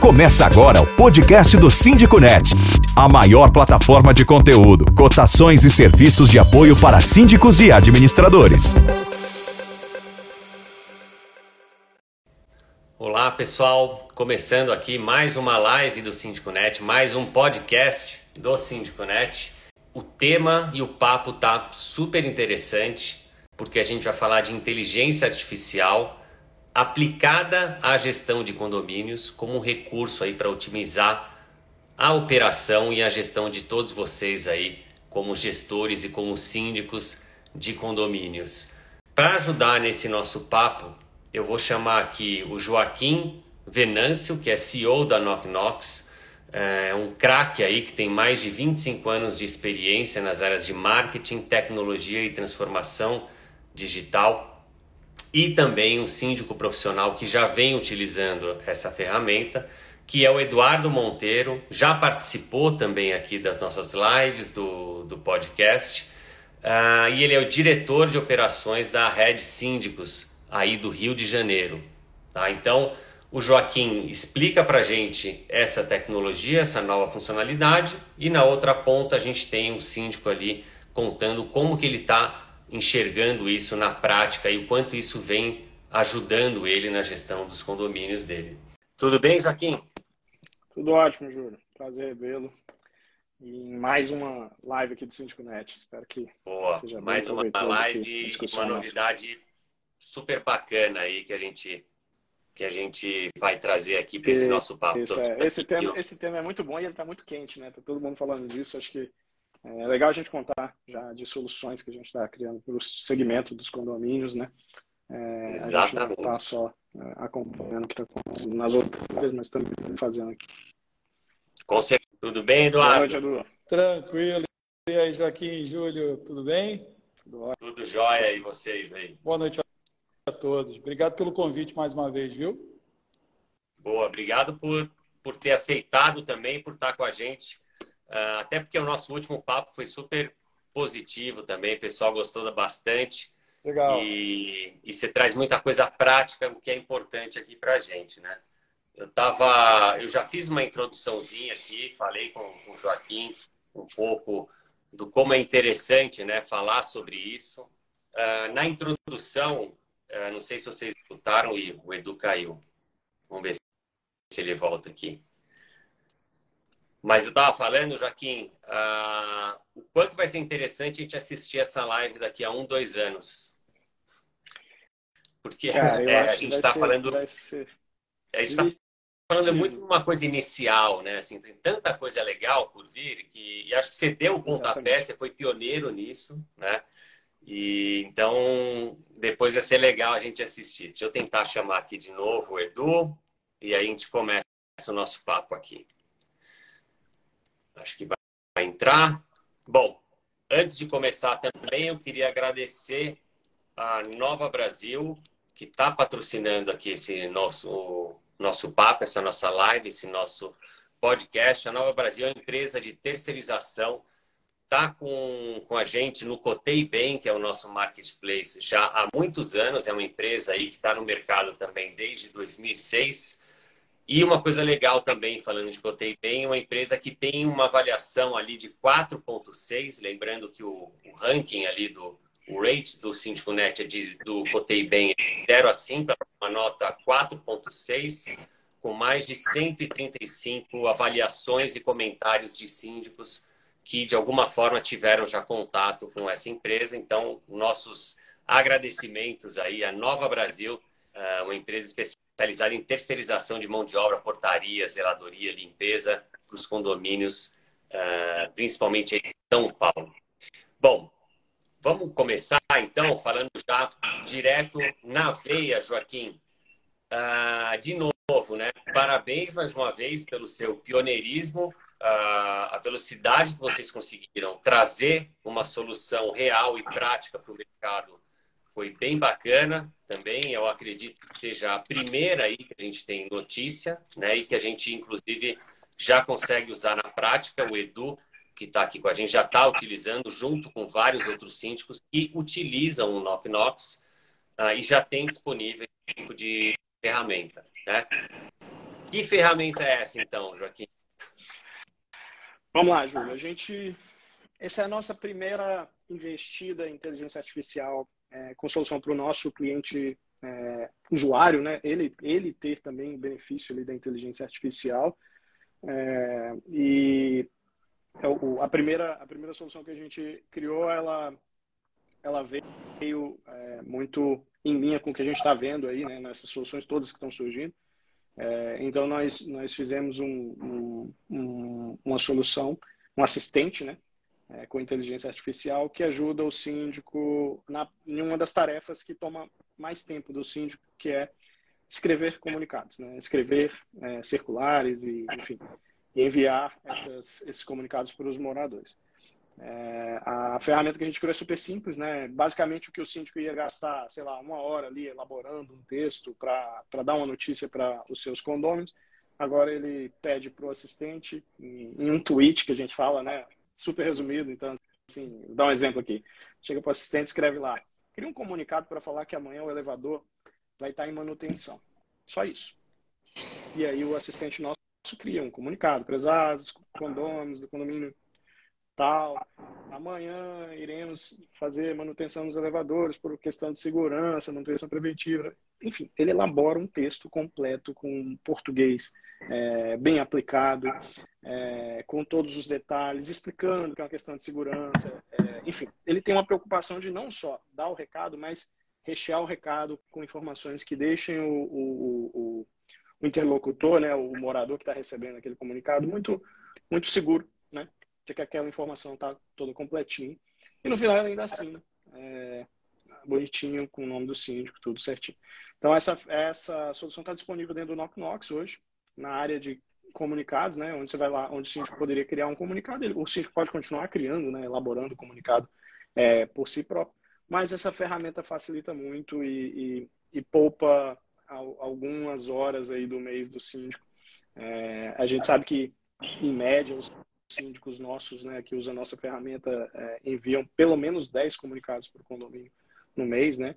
Começa agora o podcast do Síndico Net, a maior plataforma de conteúdo, cotações e serviços de apoio para síndicos e administradores. Olá pessoal, começando aqui mais uma live do Síndico Net, mais um podcast do Síndico Net. O tema e o papo tá super interessante, porque a gente vai falar de inteligência artificial aplicada à gestão de condomínios como um recurso aí para otimizar a operação e a gestão de todos vocês aí como gestores e como síndicos de condomínios. Para ajudar nesse nosso papo, eu vou chamar aqui o Joaquim Venâncio, que é CEO da Knock Knox, é um craque aí que tem mais de 25 anos de experiência nas áreas de marketing, tecnologia e transformação digital e também um síndico profissional que já vem utilizando essa ferramenta, que é o Eduardo Monteiro, já participou também aqui das nossas lives do, do podcast, uh, e ele é o diretor de operações da Rede Síndicos, aí do Rio de Janeiro. Tá? Então, o Joaquim explica para gente essa tecnologia, essa nova funcionalidade, e na outra ponta a gente tem um síndico ali contando como que ele está enxergando isso na prática e o quanto isso vem ajudando ele na gestão dos condomínios dele. Tudo bem, Joaquim? Tudo ótimo, Júlio. Prazer revê-lo. E mais uma live aqui do Síndico Net. Espero que Boa. seja mais uma live e uma novidade nossa. super bacana aí que a gente que a gente vai trazer aqui para esse nosso papo. Isso, é. esse, tema, esse tema é muito bom e ele está muito quente, né? Tá todo mundo falando disso. Acho que é legal a gente contar já de soluções que a gente está criando para o segmento dos condomínios, né? É, Exatamente. A gente não está só é, acompanhando o que está acontecendo nas outras, mas também fazendo aqui. Com certeza. Tudo bem, Eduardo? Boa noite, Edu. Tranquilo. E aí, Joaquim, Júlio, tudo bem? Tudo, tudo jóia e vocês aí? Boa noite a todos. Obrigado pelo convite mais uma vez, viu? Boa, obrigado por, por ter aceitado também, por estar com a gente até porque o nosso último papo foi super positivo também, o pessoal gostou bastante. Legal. E, e você traz muita coisa prática, o que é importante aqui para a gente, né? Eu tava, eu já fiz uma introduçãozinha aqui, falei com, com o Joaquim um pouco do como é interessante, né, falar sobre isso. Uh, na introdução, uh, não sei se vocês escutaram e o Edu caiu. Vamos ver se ele volta aqui. Mas eu estava falando, Joaquim, uh, o quanto vai ser interessante a gente assistir essa live daqui a um, dois anos. Porque Cara, é, a gente está falando. A gente está falando muito de uma coisa inicial, né? Assim, tem tanta coisa legal por vir que e acho que você deu o pontapé, Exatamente. você foi pioneiro nisso, né? E então depois vai ser legal a gente assistir. Deixa eu tentar chamar aqui de novo o Edu e aí a gente começa o nosso papo aqui. Acho que vai entrar. Bom, antes de começar também, eu queria agradecer a Nova Brasil, que está patrocinando aqui esse nosso, nosso papo, essa nossa live, esse nosso podcast. A Nova Brasil é uma empresa de terceirização, está com, com a gente no Cotei Bem, que é o nosso marketplace, já há muitos anos. É uma empresa aí que está no mercado também desde 2006 e uma coisa legal também, falando de Cotei Bem, uma empresa que tem uma avaliação ali de 4.6, lembrando que o, o, ranking ali do o rate do Síndico Net é de, do Cotei Bem é 0 a 5, uma nota 4.6, com mais de 135 avaliações e comentários de síndicos que de alguma forma tiveram já contato com essa empresa. Então, nossos agradecimentos aí à Nova Brasil, ah, uma empresa especial especializada em terceirização de mão de obra, portaria, zeladoria, limpeza para os condomínios, uh, principalmente em São Paulo. Bom, vamos começar então falando já direto na veia, Joaquim. Uh, de novo, né? Parabéns mais uma vez pelo seu pioneirismo, uh, a velocidade que vocês conseguiram trazer uma solução real e prática para o mercado foi bem bacana também. Eu acredito que seja a primeira aí que a gente tem notícia, né? E que a gente, inclusive, já consegue usar na prática. O Edu, que está aqui com a gente, já está utilizando, junto com vários outros síndicos que utilizam o Knock Knox uh, e já tem disponível esse tipo de ferramenta, né? Que ferramenta é essa, então, Joaquim? Vamos lá, Júlio. A gente. Essa é a nossa primeira investida em inteligência artificial é, com solução para o nosso cliente é, usuário, né? Ele, ele ter também o benefício ali da inteligência artificial. É, e é a primeira, a primeira solução que a gente criou, ela, ela veio é, muito em linha com o que a gente está vendo aí, né, nessas soluções todas que estão surgindo. É, então, nós, nós fizemos um, um, uma solução, um assistente, né, é, com inteligência artificial, que ajuda o síndico na, em uma das tarefas que toma mais tempo do síndico, que é escrever comunicados, né, escrever é, circulares e, enfim, enviar essas, esses comunicados para os moradores. É, a ferramenta que a gente criou é super simples, né? Basicamente o que o síndico ia gastar, sei lá, uma hora ali elaborando um texto para dar uma notícia para os seus condôminos, agora ele pede para o assistente em, em, um tweet que a gente fala, né? Super resumido, então assim, dá um exemplo aqui. Chega para o assistente, escreve lá, cria um comunicado para falar que amanhã o elevador vai estar em manutenção. Só isso. E aí o assistente nosso cria um comunicado, prezados, condôminos do condomínio tal. Amanhã iremos fazer manutenção nos elevadores por questão de segurança, manutenção preventiva. Enfim, ele elabora um texto completo com português é, bem aplicado, é, com todos os detalhes, explicando que é uma questão de segurança. É, enfim, ele tem uma preocupação de não só dar o recado, mas rechear o recado com informações que deixem o, o, o, o interlocutor, né, o morador que está recebendo aquele comunicado, muito, muito seguro, né? de que aquela informação está toda completinha. E no final ainda assina, é, bonitinho, com o nome do síndico, tudo certinho. Então essa, essa solução está disponível dentro do Knock Knox hoje, na área de comunicados, né, onde você vai lá, onde o síndico poderia criar um comunicado, ele, o síndico pode continuar criando, né, elaborando o comunicado é, por si próprio, mas essa ferramenta facilita muito e, e, e poupa algumas horas aí do mês do síndico. É, a gente sabe que, em média, os síndicos nossos, né, que usam a nossa ferramenta, é, enviam pelo menos 10 comunicados para o condomínio no mês, né?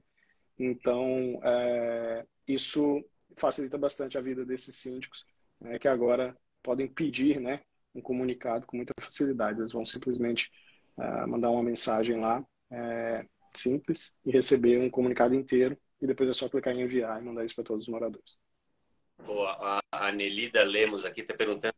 Então, é, isso facilita bastante a vida desses síndicos, né, que agora podem pedir, né, um comunicado com muita facilidade. Eles vão simplesmente é, mandar uma mensagem lá, é, simples, e receber um comunicado inteiro, e depois é só clicar em enviar e mandar isso para todos os moradores. Boa. A Nelida Lemos aqui está perguntando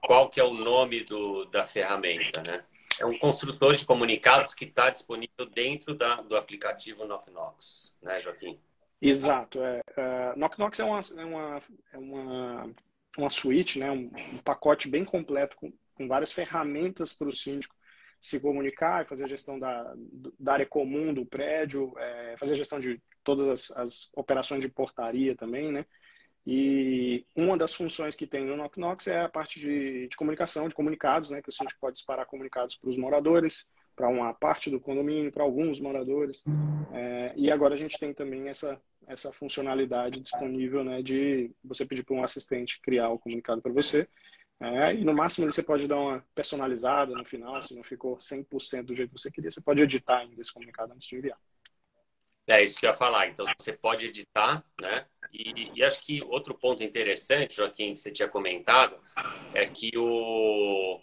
qual que é o nome do, da ferramenta, né? É um construtor de comunicados que está disponível dentro da, do aplicativo Knocknox, né, Joaquim? Exato. É, uh, Knocknox é uma, é uma, é uma, uma suíte, né, um, um pacote bem completo com, com várias ferramentas para o síndico se comunicar e fazer a gestão da, da área comum do prédio, é, fazer a gestão de todas as, as operações de portaria também, né? E uma das funções que tem no Knock Knox é a parte de, de comunicação, de comunicados, né? Que o síndico pode disparar comunicados para os moradores, para uma parte do condomínio, para alguns moradores. É, e agora a gente tem também essa, essa funcionalidade disponível, né? De você pedir para um assistente criar o comunicado para você. É, e no máximo você pode dar uma personalizada no final, se não ficou 100% do jeito que você queria, você pode editar ainda esse comunicado antes de enviar. É isso que eu ia falar. Então você pode editar, né? E, e, acho que outro ponto interessante, Joaquim, que você tinha comentado, é que o,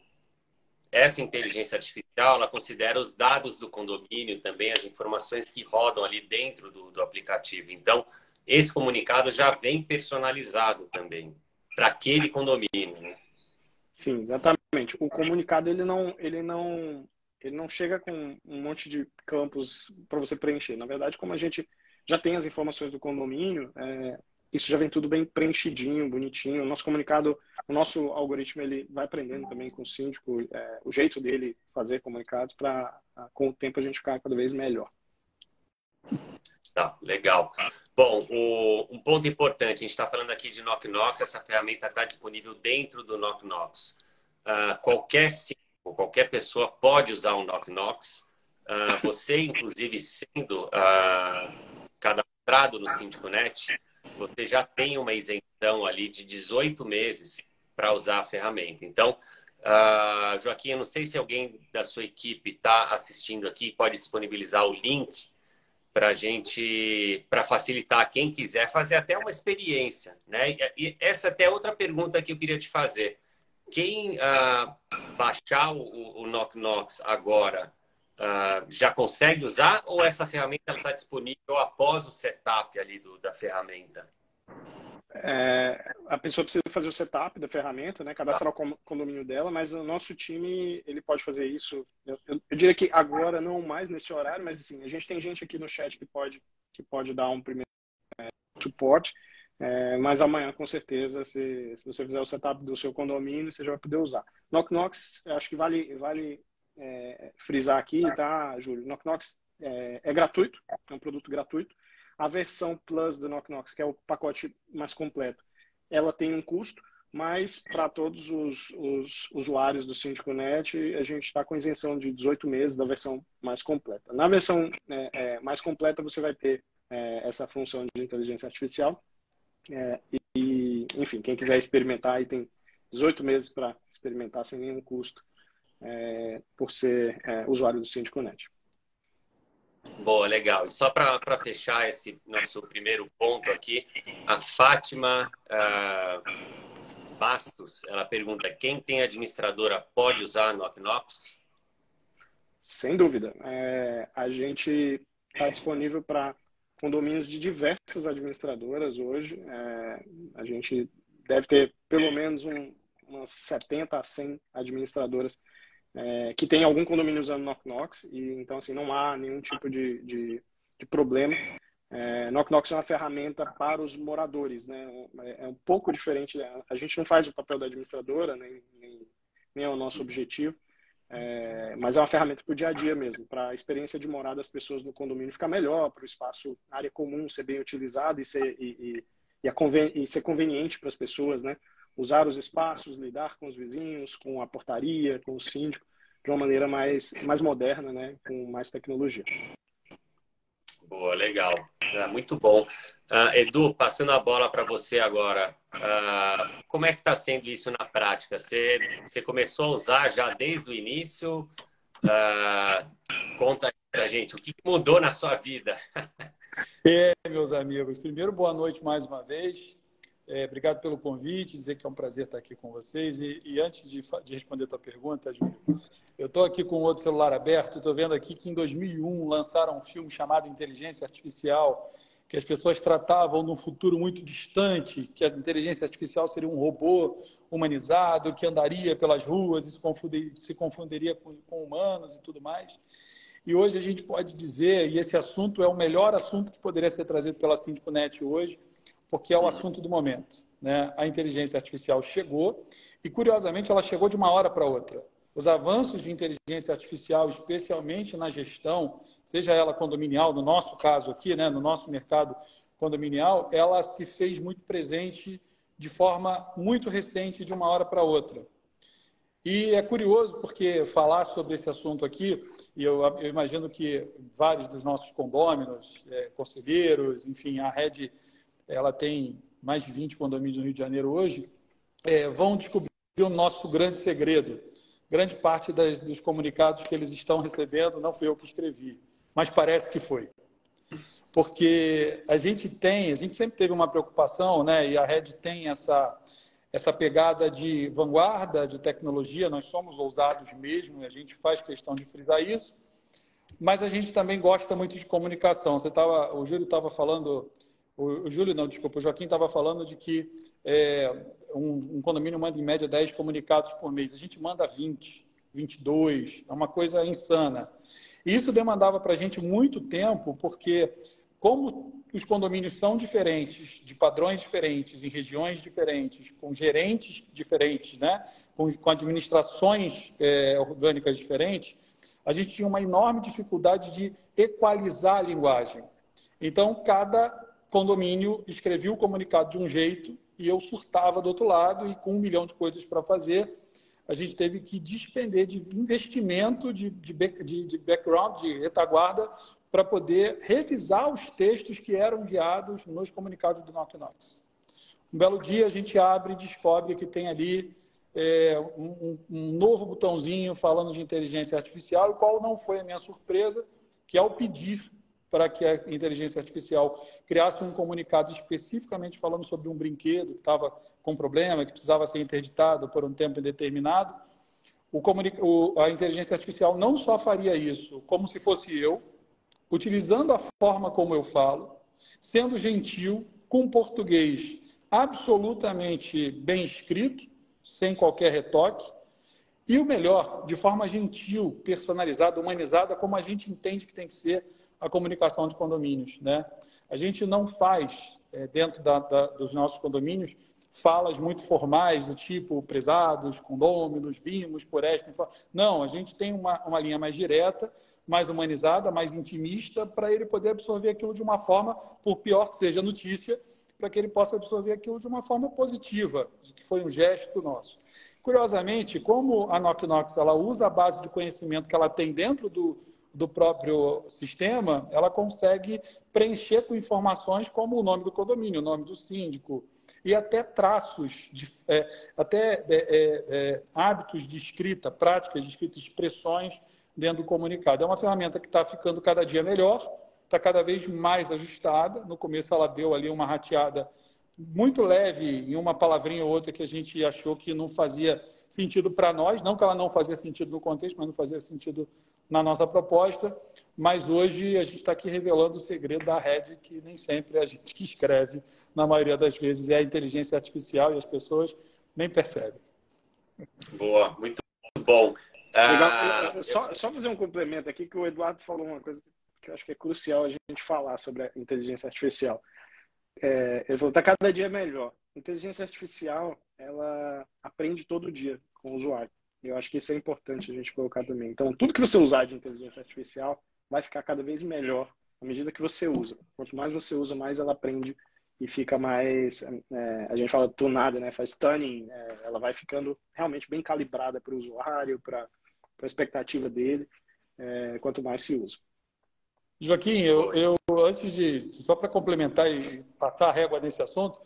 essa inteligência artificial ela considera os dados do condomínio também, as informações que rodam ali dentro do, do aplicativo. Então, esse comunicado já vem personalizado também para aquele condomínio. Né? Sim, exatamente. O comunicado ele não, ele não, ele não chega com um monte de campos para você preencher. Na verdade, como a gente já tem as informações do condomínio, é, isso já vem tudo bem preenchidinho, bonitinho. O nosso comunicado, o nosso algoritmo, ele vai aprendendo também com o síndico é, o jeito dele fazer comunicados para, com o tempo, a gente ficar cada vez melhor. Tá, legal. Bom, o, um ponto importante, a gente está falando aqui de Knock Knox, essa ferramenta está disponível dentro do Knock Knox. Uh, qualquer síndico, qualquer pessoa pode usar o Knock Knox. Uh, você, inclusive, sendo uh, cadastrado no SíndicoNet, você já tem uma isenção ali de 18 meses para usar a ferramenta. Então, uh, Joaquim, eu não sei se alguém da sua equipe está assistindo aqui, pode disponibilizar o link para gente, para facilitar quem quiser fazer até uma experiência, né? E essa é até outra pergunta que eu queria te fazer. Quem uh, baixar o, o Knock agora uh, já consegue usar ou essa ferramenta está disponível após o setup ali do, da ferramenta? É, a pessoa precisa fazer o setup da ferramenta, né, cadastrar o condomínio dela, mas o nosso time ele pode fazer isso. Eu, eu, eu, diria que agora não mais nesse horário, mas assim a gente tem gente aqui no chat que pode que pode dar um primeiro é, suporte. É, mas amanhã, com certeza, se, se você fizer o setup do seu condomínio, você já vai poder usar. Knock Knox, acho que vale, vale é, frisar aqui, tá, Júlio? Knock Knox é, é gratuito, é um produto gratuito. A versão Plus do Knock Knox, que é o pacote mais completo, ela tem um custo, mas para todos os, os, usuários do Síndico Net, a gente está com isenção de 18 meses da versão mais completa. Na versão é, é, mais completa, você vai ter é, essa função de inteligência artificial. É, e, enfim, quem quiser experimentar, aí tem 18 meses para experimentar sem nenhum custo, é, por ser é, usuário do Síndico Net. Boa, legal. E só para fechar esse nosso primeiro ponto aqui, a Fátima uh, Bastos, ela pergunta, quem tem administradora pode usar Knock Knox? Sem dúvida. É, a gente está disponível para condomínios de diversas administradoras hoje. É, a gente deve ter pelo menos um, umas 70 a 100 administradoras é, que tem algum condomínio usando Knock Knox, e então assim, não há nenhum tipo de, de, de problema. É, Knock Knox é uma ferramenta para os moradores, né? É, é um pouco diferente. Né? A gente não faz o papel da administradora, nem, nem, nem é o nosso objetivo, é, mas é uma ferramenta para o dia a dia mesmo, para a experiência de morar das pessoas no condomínio ficar melhor, para o espaço, área comum ser bem utilizado e ser, e, e, e, e ser conveniente para as pessoas, né? Usar os espaços, lidar com os vizinhos, com a portaria, com o síndico, de uma maneira mais, mais moderna, né? com mais tecnologia. Boa, legal. É, muito bom. Uh, Edu, passando a bola para você agora. Uh, como é que está sendo isso na prática? Você, você começou a usar já desde o início? Uh, conta para gente, o que mudou na sua vida? é, meus amigos. Primeiro, boa noite mais uma vez. É, obrigado pelo convite, dizer que é um prazer estar aqui com vocês. E, e antes de, de, responder a tua pergunta, Júlio, eu estou aqui com outro celular aberto, estou vendo aqui que em 2001 lançaram um filme chamado Inteligência Artificial, que as pessoas tratavam num futuro muito distante, que a inteligência artificial seria um robô humanizado, que andaria pelas ruas e se, confundir, se confundiria com, com humanos e tudo mais. E hoje a gente pode dizer, e esse assunto é o melhor assunto que poderia ser trazido pela Sindicnet hoje, porque é o assunto do momento. Né? A inteligência artificial chegou e, curiosamente, ela chegou de uma hora para outra. Os avanços de inteligência artificial, especialmente na gestão, seja ela condominial, no nosso caso aqui, né, no nosso mercado condominial, ela se fez muito presente de forma muito recente, de uma hora para outra. E é curioso porque falar sobre esse assunto aqui, e eu, eu imagino que vários dos nossos condôminos, é, conselheiros, enfim, a rede ela tem mais de 20 condomínios no Rio de Janeiro hoje, é, vão descobrir o nosso grande segredo. Grande parte das, dos comunicados que eles estão recebendo não fui eu que escrevi, mas parece que foi. Porque a gente tem, a gente sempre teve uma preocupação, né? E a Red tem essa essa pegada de vanguarda, de tecnologia, nós somos ousados mesmo, e a gente faz questão de frisar isso, mas a gente também gosta muito de comunicação. Você tava, o Júlio estava falando o, Júlio, não, desculpa, o Joaquim estava falando de que é, um, um, condomínio manda em média 10 comunicados por mês. A gente manda 20, 22, é uma coisa insana. E isso demandava para a gente muito tempo, porque como os condomínios são diferentes, de padrões diferentes, em regiões diferentes, com gerentes diferentes, né? com, com administrações é, orgânicas diferentes, a gente tinha uma enorme dificuldade de equalizar a linguagem. Então, cada condomínio escrevia o comunicado de um jeito e eu surtava do outro lado e com um milhão de coisas para fazer, a gente teve que despender de investimento de, de, de, background, de retaguarda, para poder revisar os textos que eram enviados nos comunicados do Knock Knocks. Um belo dia a gente abre e descobre que tem ali é, um, um, novo botãozinho falando de inteligência artificial, o qual não foi a minha surpresa, que ao pedir para que a inteligência artificial criasse um comunicado especificamente falando sobre um brinquedo que estava com problema, que precisava ser interditado por um tempo indeterminado. O o, a inteligência artificial não só faria isso como se fosse eu, utilizando a forma como eu falo, sendo gentil, com português absolutamente bem escrito, sem qualquer retoque, e o melhor, de forma gentil, personalizada, humanizada, como a gente entende que tem que ser a comunicação de condomínios. Né? A gente não faz, é, dentro da, da, dos nossos condomínios, falas muito formais do tipo prezados, condôminos, vimos por esta. Não, a gente tem uma, uma linha mais direta, mais humanizada, mais intimista, para ele poder absorver aquilo de uma forma, por pior que seja a notícia, para que ele possa absorver aquilo de uma forma positiva, que foi um gesto nosso. Curiosamente, como a Knock Knox ela usa a base de conhecimento que ela tem dentro do, do próprio sistema, ela consegue preencher com informações como o nome do condomínio, o nome do síndico, e até traços, de, é, até é, é, é, hábitos de escrita, práticas de escrita, expressões dentro do comunicado. É uma ferramenta que está ficando cada dia melhor, está cada vez mais ajustada. No começo ela deu ali uma rateada muito leve em uma palavrinha ou outra que a gente achou que não fazia sentido para nós, não que ela não fazia sentido no contexto, mas não fazia sentido na nossa proposta. Mas hoje a gente está aqui revelando o segredo da rede, que nem sempre a gente que escreve, na maioria das vezes, é a inteligência artificial e as pessoas nem percebem. Boa, muito bom. Ah, só, só fazer um complemento aqui, que o Eduardo falou uma coisa que eu acho que é crucial a gente falar sobre a inteligência artificial. É, ele falou, está cada dia melhor. Inteligência artificial, ela aprende todo dia com o usuário. Eu acho que isso é importante a gente colocar também. Então, tudo que você usar de inteligência artificial vai ficar cada vez melhor à medida que você usa. Quanto mais você usa, mais ela aprende e fica mais. É, a gente fala tunada, né? Faz tuning. É, ela vai ficando realmente bem calibrada para o usuário, para a expectativa dele, é, quanto mais se usa. Joaquim, eu, eu antes de, só para complementar e passar a régua nesse assunto,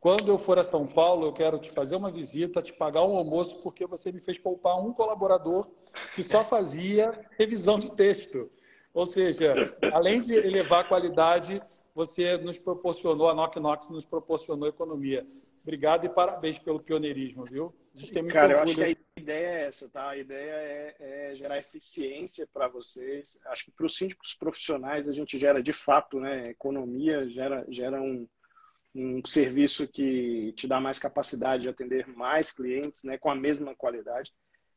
quando eu for a São Paulo, eu quero te fazer uma visita, te pagar um almoço, porque você me fez poupar um colaborador que só fazia revisão de texto. Ou seja, além de elevar a qualidade, você nos proporcionou, a Knock Knox nos proporcionou economia. Obrigado e parabéns pelo pioneirismo, viu? Cara, eu acho que a ideia é essa, tá? A ideia é, é gerar eficiência para vocês. Acho que para os síndicos profissionais a gente gera de fato, né? Economia, gera, gera um, um serviço que te dá mais capacidade de atender mais clientes, né? Com a mesma qualidade.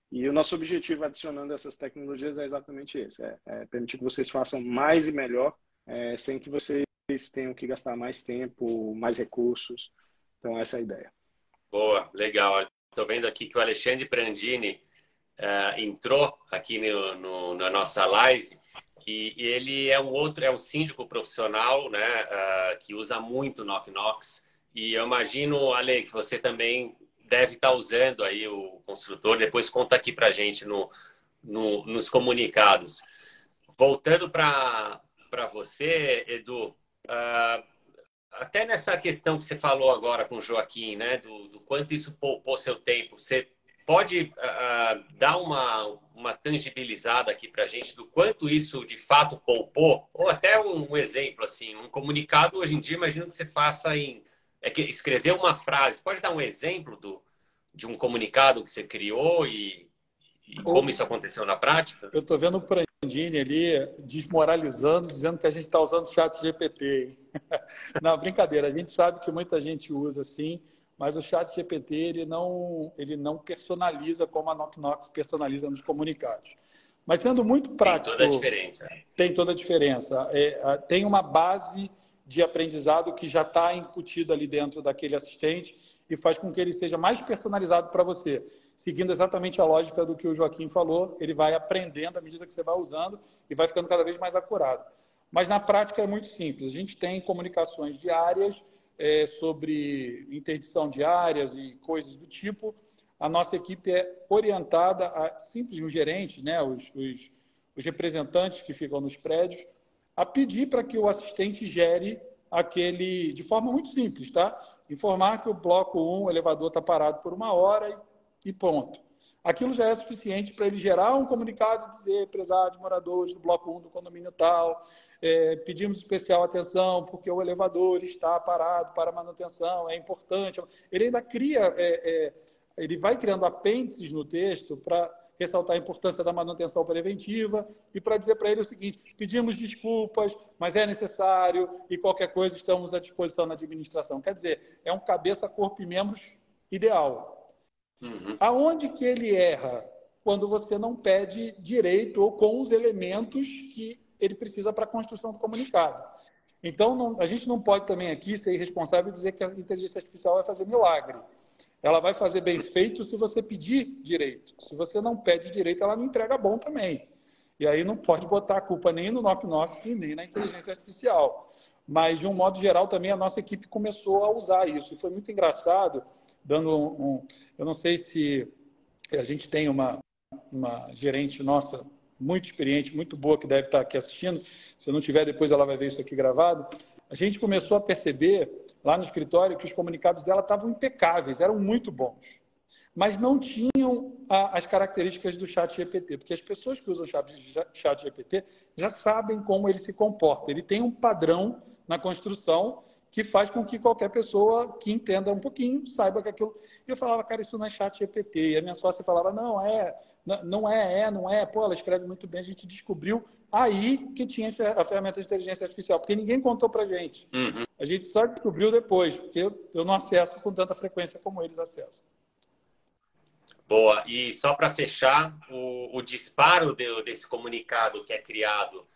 E o nosso objetivo adicionando essas tecnologias é exatamente esse: é, é permitir que vocês façam mais e melhor, é, sem que vocês tenham que gastar mais tempo, mais recursos. Então, essa é a ideia. Boa, legal. Estou vendo aqui que o Alexandre Prandini uh, entrou aqui no, no, na nossa live e, ele é um outro, é um síndico profissional, né, uh, que usa muito Knock Knox. E eu imagino, Ale, que você também deve estar usando aí o construtor. Depois conta aqui para gente no, no, nos comunicados. Voltando para você, Edu, uh, até nessa questão que você falou agora com o Joaquim, né, do, do quanto isso poupou seu tempo, você pode uh, dar uma, uma tangibilizada aqui para a gente do quanto isso de fato poupou? Ou até um, um, exemplo, assim, um comunicado hoje em dia, imagino que você faça em é que escrever uma frase. Pode dar um exemplo do, de um comunicado que você criou e, e como isso aconteceu na prática? Eu estou vendo o Prandini ali desmoralizando, dizendo que a gente está usando o chat GPT. não, brincadeira. A gente sabe que muita gente usa sim, mas o chat GPT ele não, ele não personaliza como a Knock Knox personaliza nos comunicados. Mas sendo muito prático. Tem toda a diferença. Tem toda a diferença. É, tem uma base de aprendizado que já está incutida ali dentro daquele assistente e faz com que ele seja mais personalizado para você. Seguindo exatamente a lógica do que o Joaquim falou, ele vai aprendendo à medida que você vai usando e vai ficando cada vez mais acurado. Mas na prática é muito simples. A gente tem comunicações diárias é, sobre interdição de áreas e coisas do tipo. A nossa equipe é orientada a simples os gerentes, né, os, os, os representantes que ficam nos prédios, a pedir para que o assistente gere aquele de forma muito simples, tá? Informar que o bloco 1, o elevador está parado por uma hora e, e ponto. aquilo já é suficiente para ele gerar um comunicado e dizer, empresários, moradores do bloco 1 do condomínio tal, é, pedimos especial atenção porque o elevador está parado para manutenção, é importante. Ele ainda cria, é, é, ele vai criando apêndices no texto para ressaltar a importância da manutenção preventiva e para dizer para ele o seguinte: pedimos desculpas, mas é necessário e qualquer coisa estamos à disposição na administração. Quer dizer, é um cabeça, corpo e membros ideal. Uhum. Aonde que ele erra? Quando você não pede direito ou com os elementos que ele precisa para a construção do comunicado. Então, não, a gente não pode também aqui ser irresponsável e dizer que a inteligência artificial vai fazer milagre. Ela vai fazer bem feito se você pedir direito. Se você não pede direito, ela não entrega bom também. E aí não pode botar a culpa nem no Knock Knock e nem na inteligência artificial. Mas, de um modo geral, também a nossa equipe começou a usar isso. E foi muito engraçado dando um, um, eu não sei se a gente tem uma, uma gerente nossa muito experiente, muito boa, que deve estar aqui assistindo. Se não tiver, depois ela vai ver isso aqui gravado. A gente começou a perceber lá no escritório que os comunicados dela estavam impecáveis, eram muito bons, mas não tinham as características do chat GPT, porque as pessoas que usam o chat GPT já sabem como ele se comporta. Ele tem um padrão na construção que faz com que qualquer pessoa que entenda um pouquinho saiba que aquilo. Eu falava, cara, isso não é chat GPT. E a minha sócia falava, não, é, não é, é, não é. Pô, ela escreve muito bem. A gente descobriu aí que tinha a ferramenta de inteligência artificial, porque ninguém contou pra gente. Uhum. A gente só descobriu depois, porque eu não acesso com tanta frequência como eles acessam. Boa. E só para fechar, o, o disparo de, desse comunicado que é criado,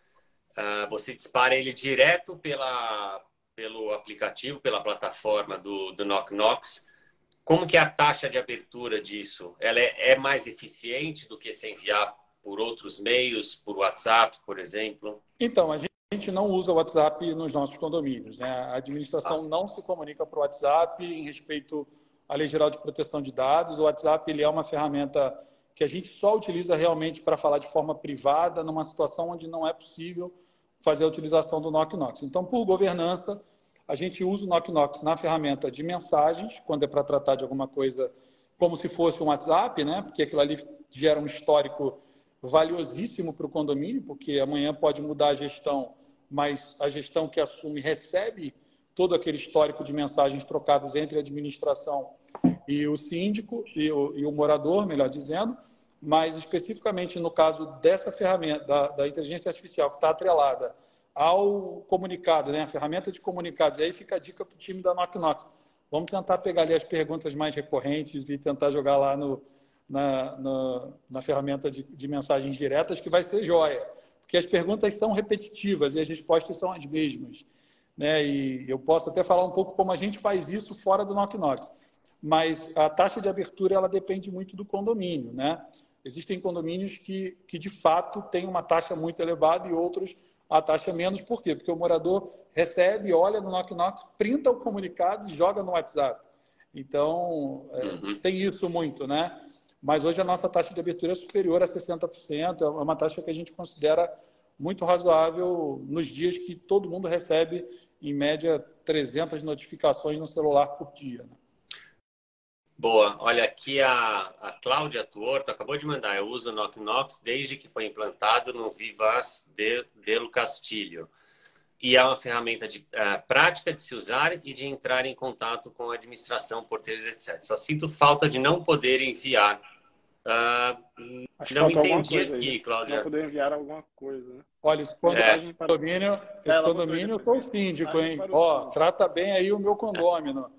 uh, você dispara ele direto pela pelo aplicativo, pela plataforma do, do Knock Knox. Como que é a taxa de abertura disso? Ela é, é mais eficiente do que se enviar por outros meios, por WhatsApp, por exemplo? Então, a gente não usa o WhatsApp nos nossos condomínios. Né? A administração ah. não se comunica por WhatsApp em respeito à Lei Geral de Proteção de Dados. O WhatsApp ele é uma ferramenta que a gente só utiliza realmente para falar de forma privada, numa situação onde não é possível fazer a utilização do Knock Knox. Então, por governança, a gente usa o Knock Knox na ferramenta de mensagens, quando é para tratar de alguma coisa como se fosse um WhatsApp, né? porque aquilo ali gera um histórico valiosíssimo para o condomínio, porque amanhã pode mudar a gestão, mas a gestão que assume recebe todo aquele histórico de mensagens trocadas entre a administração e o síndico e o, e o morador, melhor dizendo, mas especificamente no caso dessa ferramenta, da, da inteligência artificial que está atrelada ao comunicado, né, a ferramenta de comunicados, e aí fica a dica para o time da Knock Knox. Vamos tentar pegar ali as perguntas mais recorrentes e tentar jogar lá no, na, na, na ferramenta de, de mensagens diretas, que vai ser joia, porque as perguntas são repetitivas e as respostas são as mesmas. Né? E eu posso até falar um pouco como a gente faz isso fora do Knock Knox. Mas a taxa de abertura ela depende muito do condomínio. Né? Existem condomínios que, que, de fato, têm uma taxa muito elevada e outros a taxa menos. Por quê? Porque o morador recebe, olha no Knock Knock, printa o comunicado e joga no WhatsApp. Então, é, uhum. tem isso muito, né? Mas hoje a nossa taxa de abertura é superior a 60%. É uma taxa que a gente considera muito razoável nos dias que todo mundo recebe, em média, 300 notificações no celular por dia. Né? Boa. Olha, aqui a, a Cláudia Tuorto acabou de mandar. Eu uso o Knock Knox desde que foi implantado no Vivas de, Delo Castilho. E é uma ferramenta de, uh, prática de se usar e de entrar em contato com a administração, porteiros, etc. Só sinto falta de não poder enviar. Uh, não entendi aqui, aí. Cláudia. Não poder enviar alguma coisa, né? Olha, condomínio, é. condomínio, esse condomínio eu sou síndico, hein? Ó, trata bem aí o meu condômino.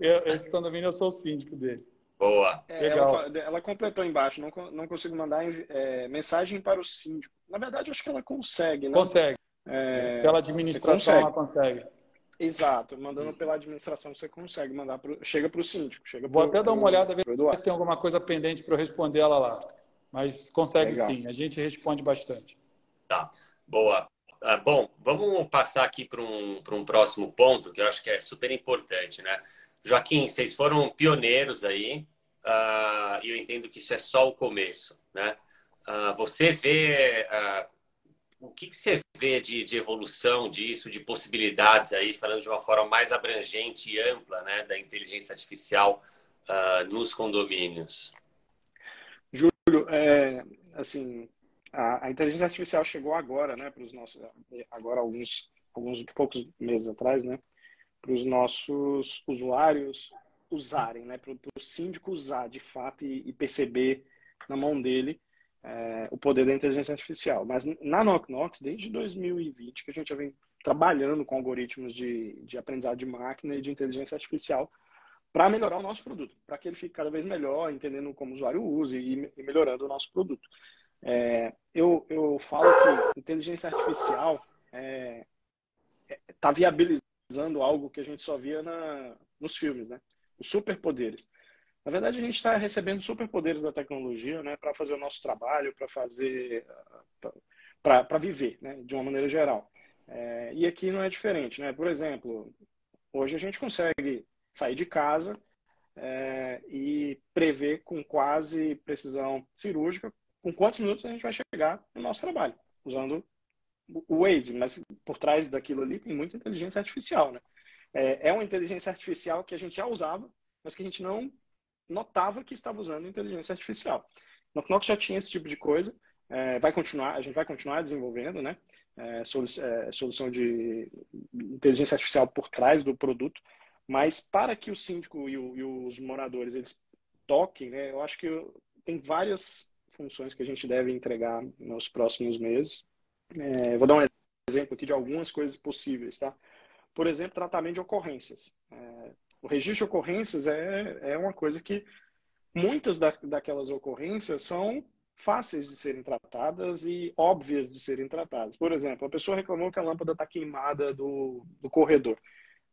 Esse condomínio eu sou o síndico dele. Boa. É, ela, ela, completou embaixo, não, não consigo mandar é, mensagem para o síndico. Na verdade, acho que ela consegue, né? Consegue. É, pela administração consegue. ela consegue. Exato, mandando pela administração você consegue mandar, pro, chega para o síndico. Chega Vou pro, até dar uma olhada, ver se tem alguma coisa pendente para eu responder ela lá. Mas consegue Legal. sim, a gente responde bastante. Tá, boa. Ah, bom, vamos passar aqui para um, um próximo ponto que eu acho que é super importante, né? Joaquim, vocês foram pioneiros aí uh, e eu entendo que isso é só o começo, né? Uh, você vê uh, o que, que, você vê de, de, evolução disso, de possibilidades aí, falando de uma forma mais abrangente e ampla, né, da inteligência artificial nos condomínios? é, assim, a, a, inteligência artificial chegou agora, né, para os nossos, agora alguns, alguns poucos meses atrás, né, para os nossos usuários usarem, né, para o síndico usar de fato e, e perceber na mão dele é, o poder da inteligência artificial. Mas na Knock Knox, desde 2020, que a gente já vem trabalhando com algoritmos de, de aprendizado de máquina e de inteligência artificial para melhorar o nosso produto, para que ele fique cada vez melhor, entendendo como o usuário usa e, e melhorando o nosso produto. É, eu, eu falo que inteligência artificial está é, é tá viabilizando algo que a gente só via na, nos filmes, né? Os superpoderes. Na verdade, a gente está recebendo superpoderes da tecnologia né, para fazer o nosso trabalho, para fazer. para viver, né, de uma maneira geral. É, e aqui não é diferente. Né? Por exemplo, hoje a gente consegue sair de casa é, e prever com quase precisão cirúrgica com quantos minutos a gente vai chegar no nosso trabalho, usando o Waze. Mas por trás daquilo ali tem muita inteligência artificial. Né? É, é uma inteligência artificial que a gente já usava, mas que a gente não notava que estava usando inteligência artificial. No Knox já tinha esse tipo de coisa, é, vai continuar, a gente vai continuar desenvolvendo, né? É, é, solução de inteligência artificial por trás do produto, mas para que o síndico e, o, e os moradores eles toquem, né? Eu acho que tem várias funções que a gente deve entregar nos próximos meses. É, vou dar um exemplo aqui de algumas coisas possíveis, tá? Por exemplo, tratamento de ocorrências. É, o registro de ocorrências é, é uma coisa que muitas da, daquelas ocorrências são fáceis de serem tratadas e óbvias de serem tratadas. Por exemplo, a pessoa reclamou que a lâmpada está queimada do, do corredor.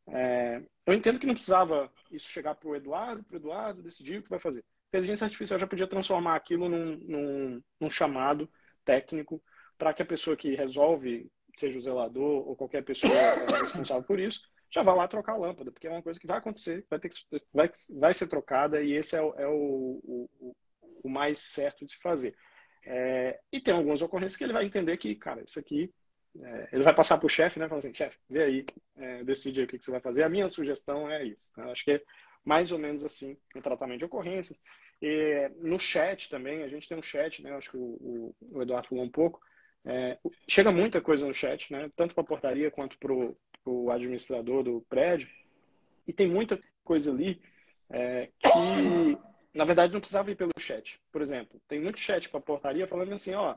É, eu entendo que não precisava isso chegar para o Eduardo, para o Eduardo decidir o que vai fazer. A inteligência artificial já podia transformar aquilo num, num, num chamado técnico para que a pessoa que resolve, seja o zelador ou qualquer pessoa responsável por isso, já vá lá trocar a lâmpada, porque é uma coisa que vai acontecer, vai, ter que, vai, vai ser trocada e esse é, o, é o, o, o, mais certo de se fazer. É, e tem algumas ocorrências que ele vai entender que, cara, isso aqui, é, ele vai passar para o chefe, né? Falar assim, chefe, vê aí, é, decide aí o que, que, você vai fazer. A minha sugestão é isso. Tá? Acho que é mais ou menos assim o tratamento de ocorrências. E, no chat também, a gente tem um chat, né? Acho que o, o Eduardo falou um pouco. É, chega muita coisa no chat, né? Tanto para a portaria quanto para o administrador do prédio. E tem muita coisa ali é, que, na verdade, não precisava ir pelo chat. Por exemplo, tem muito chat para a portaria falando assim, ó,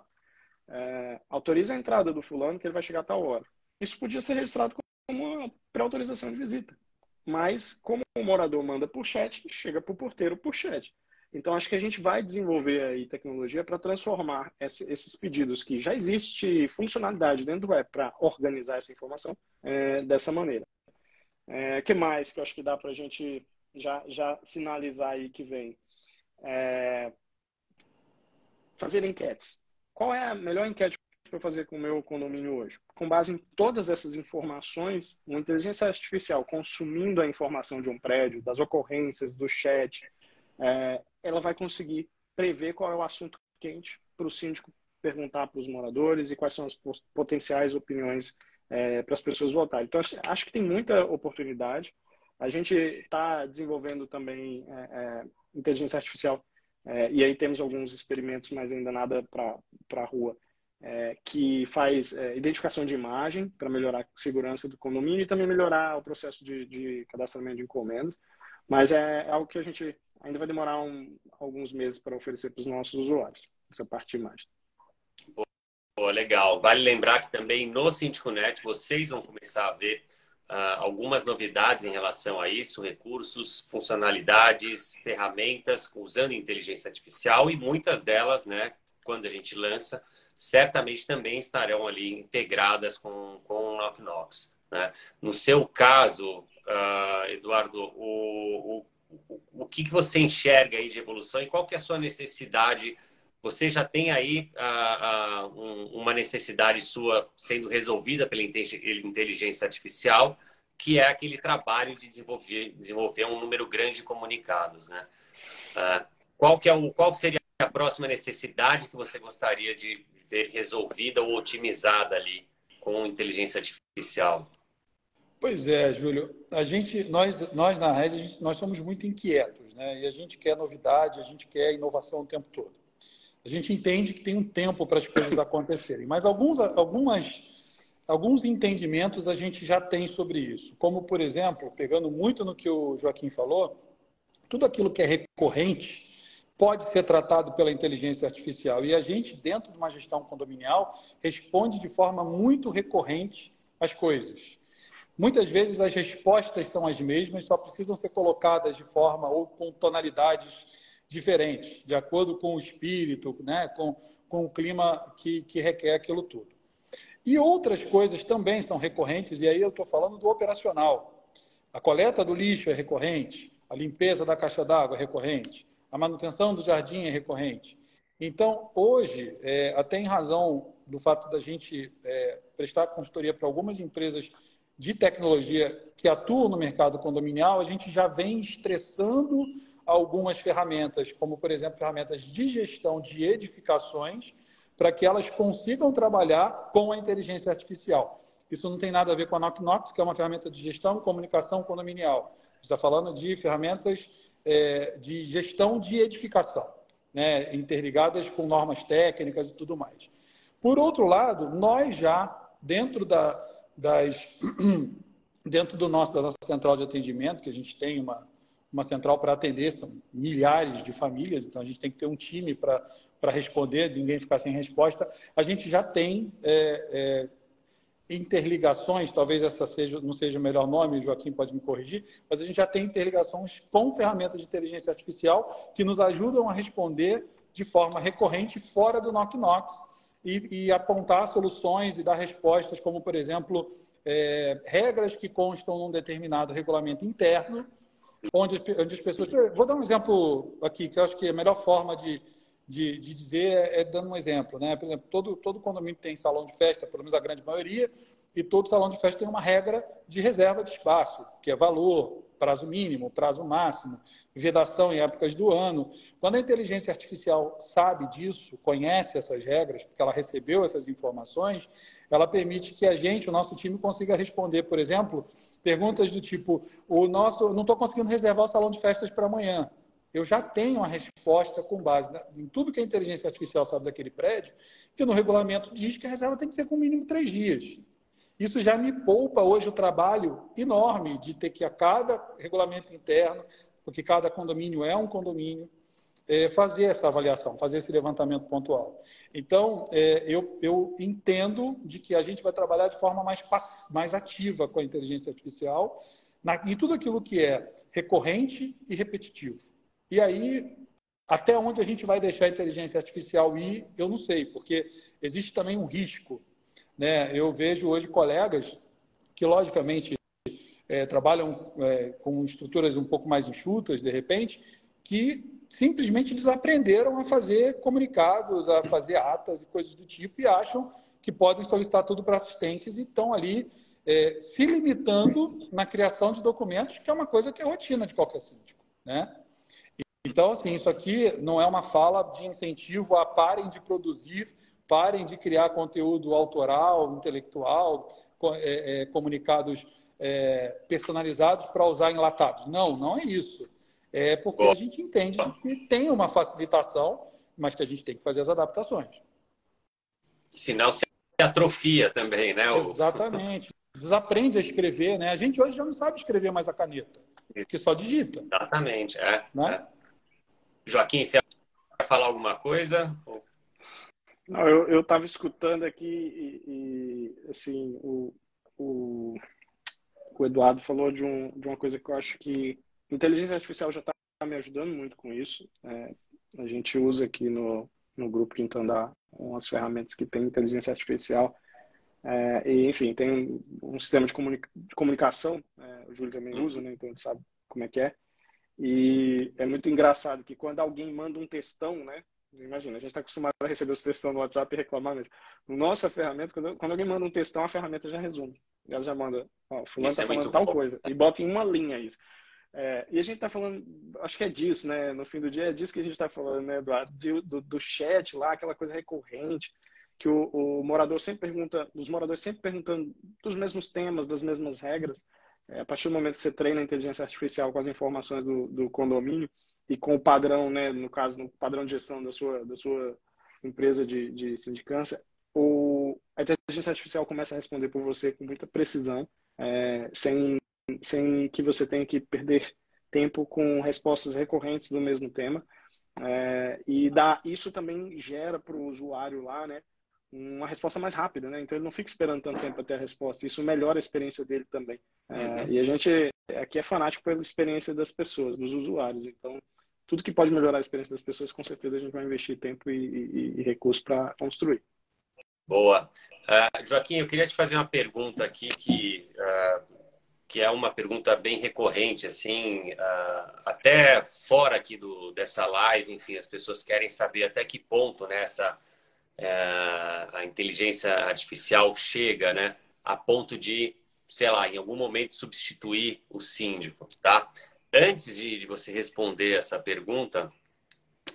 é, autoriza a entrada do fulano que ele vai chegar a tal hora. Isso podia ser registrado como uma pré-autorização de visita. Mas, como o morador manda por chat, chega para o porteiro por chat. Então, acho que a gente vai desenvolver aí tecnologia para transformar esses pedidos que já existe funcionalidade dentro do web para organizar essa informação é, dessa maneira. O é, que mais que eu acho que dá para a gente já, já sinalizar aí que vem? É, fazer enquetes. Qual é a melhor enquete para fazer com o meu condomínio hoje? Com base em todas essas informações, uma inteligência artificial consumindo a informação de um prédio, das ocorrências, do chat, é, ela vai conseguir prever qual é o assunto quente para o síndico perguntar para os moradores e quais são as potenciais opiniões é, para as pessoas votarem. Então, acho que tem muita oportunidade. A gente está desenvolvendo também é, é, inteligência artificial é, e aí temos alguns experimentos, mas ainda nada para a rua, é, que faz é, identificação de imagem para melhorar a segurança do condomínio e também melhorar o processo de, de cadastramento de encomendas. Mas é algo que a gente ainda vai demorar um, alguns meses para oferecer para os nossos usuários, essa parte de imagem. Pô, legal. Vale lembrar que também no SíndicoNet vocês vão começar a ver uh, algumas novidades em relação a isso, recursos, funcionalidades, ferramentas usando inteligência artificial e muitas delas, né, quando a gente lança, certamente também estarão ali integradas com, com o Knock. Né? No seu caso, uh, Eduardo, o, o o que, que você enxerga aí de evolução e qual que é a sua necessidade? Você já tem aí uh, uh, um, uma necessidade sua sendo resolvida pela inteligência artificial, que é aquele trabalho de desenvolver, desenvolver um número grande de comunicados, né? Uh, qual que é o, qual seria a próxima necessidade que você gostaria de ver resolvida ou otimizada ali com inteligência artificial? Pois é, Júlio. A gente, nós, nós na rede, nós somos muito inquietos, né? E a gente quer novidade, a gente quer inovação o tempo todo. A gente entende que tem um tempo para as coisas acontecerem, mas alguns, algumas, alguns entendimentos a gente já tem sobre isso. Como, por exemplo, pegando muito no que o Joaquim falou, tudo aquilo que é recorrente pode ser tratado pela inteligência artificial. E a gente, dentro de uma gestão condominial, responde de forma muito recorrente às coisas. Muitas vezes as respostas são as mesmas, só precisam ser colocadas de forma ou com tonalidades diferentes, de acordo com o espírito, né? com, com o clima que, que requer aquilo tudo. E outras coisas também são recorrentes, e aí eu estou falando do operacional. A coleta do lixo é recorrente, a limpeza da caixa d'água é recorrente, a manutenção do jardim é recorrente. Então, hoje, é, até em razão do fato da gente é, prestar consultoria para algumas empresas de tecnologia que atuam no mercado condominial, a gente já vem estressando algumas ferramentas, como, por exemplo, ferramentas de gestão de edificações, para que elas consigam trabalhar com a inteligência artificial. Isso não tem nada a ver com a Knock que é uma ferramenta de gestão e comunicação condominial. está falando de ferramentas é, de gestão de edificação, né, interligadas com normas técnicas e tudo mais. Por outro lado, nós já, dentro da, das, dentro do nosso, da nossa central de atendimento, que a gente tem uma, uma central para atender, são milhares de famílias, então a gente tem que ter um time para responder, ninguém ficar sem resposta. A gente já tem é, é, interligações, talvez essa seja, não seja o melhor nome, Joaquim pode me corrigir, mas a gente já tem interligações com ferramentas de inteligência artificial que nos ajudam a responder de forma recorrente fora do Knock Knock e, e apontar soluções e dar respostas, como, por exemplo, é, regras que constam num determinado regulamento interno, onde, onde as pessoas. Vou dar um exemplo aqui, que eu acho que a melhor forma de, de, de dizer é, é, dando um exemplo. Né? Por exemplo, todo, todo condomínio tem salão de festa, pelo menos a grande maioria, e todo salão de festa tem uma regra de reserva de espaço, que é valor, prazo mínimo, prazo máximo, vedação em épocas do ano. Quando a inteligência artificial sabe disso, conhece essas regras, porque ela recebeu essas informações, ela permite que a gente, o nosso time, consiga responder, por exemplo, perguntas do tipo: o nosso, não estou conseguindo reservar o salão de festas para amanhã eu já tenho a resposta com base em tudo que a inteligência artificial sabe daquele prédio, que no regulamento diz que a reserva tem que ser com mínimo três dias. Isso já me poupa hoje o trabalho enorme de ter que a cada regulamento interno, porque cada condomínio é um condomínio, é, fazer essa avaliação, fazer esse levantamento pontual. Então, é, eu, eu entendo de que a gente vai trabalhar de forma mais, mais ativa com a inteligência artificial na, em tudo aquilo que é recorrente e repetitivo. E aí, até onde a gente vai deixar a inteligência artificial ir, eu não sei, porque existe também um risco. Né? Eu vejo hoje colegas que, logicamente, é, trabalham é, com estruturas um pouco mais enxutas, de repente, que simplesmente desaprenderam a fazer comunicados, a fazer atas e coisas do tipo, e acham que podem solicitar tudo para assistentes e estão ali é, se limitando na criação de documentos, que é uma coisa que é rotina de qualquer síndico. Né? Então, assim, isso aqui não é uma fala de incentivo a parem de produzir, parem de criar conteúdo autoral, intelectual, é, é, comunicados é, personalizados para usar enlatados. Não, não é isso. É porque a gente entende que tem uma facilitação, mas que a gente tem que fazer as adaptações. Sinal se atrofia também, né? Exatamente. Desaprende a escrever, né? A gente hoje já não sabe escrever mais a caneta, que só digita. Exatamente, é. Né? é. Joaquim, você vai falar alguma coisa? Não, eu estava escutando aqui e, e assim, o, o, o, Eduardo falou de, um, de uma coisa que eu acho que inteligência artificial já está me ajudando muito com isso. É, a gente usa aqui no, no grupo de Intandar umas ferramentas que tem inteligência artificial. É, e, enfim, tem um, um sistema de, comunica de comunicação, é, o Júlio também usa, né, então a gente sabe como é que é. E é muito engraçado que quando alguém manda um textão, né? Imagina, a gente está acostumado a receber os textão no WhatsApp e reclamar, mas no nossa ferramenta, quando, quando alguém manda um textão, a ferramenta já resume. Ela já manda, ó, fulano está é falando tal bom. coisa. E bota em uma linha isso. É, e a gente está falando, acho que é disso, né? No fim do dia é disso que a gente está falando, né, Eduardo? De, do, do chat lá, aquela coisa recorrente, que o, o morador sempre pergunta, os moradores sempre perguntando dos mesmos temas, das mesmas regras. É, a partir do momento que você treina a inteligência artificial com as informações do, do condomínio e com o padrão, né, no caso, no padrão de gestão da sua, da sua empresa de, de sindicância, o, a inteligência artificial começa a responder por você com muita precisão, é, sem, sem que você tenha que perder tempo com respostas recorrentes do mesmo tema. É, e dá, isso também gera para o usuário lá né, uma resposta mais rápida. Né? Então ele não fica esperando tanto tempo ter a resposta. Isso melhora a experiência dele também. É, uhum. E a gente aqui é fanático pela experiência das pessoas, dos usuários. Então tudo que pode melhorar a experiência das pessoas, com certeza a gente vai investir tempo e, e, e recursos para construir. Boa. Uh, Joaquim, eu queria te fazer uma pergunta aqui que, uh, que é uma pergunta bem recorrente, assim, uh, até fora aqui do, dessa live, enfim, as pessoas querem saber até que ponto nessa né, a inteligência artificial chega, né, a ponto de, sei lá, em algum momento substituir o síndico, tá? Antes de, de você responder essa pergunta,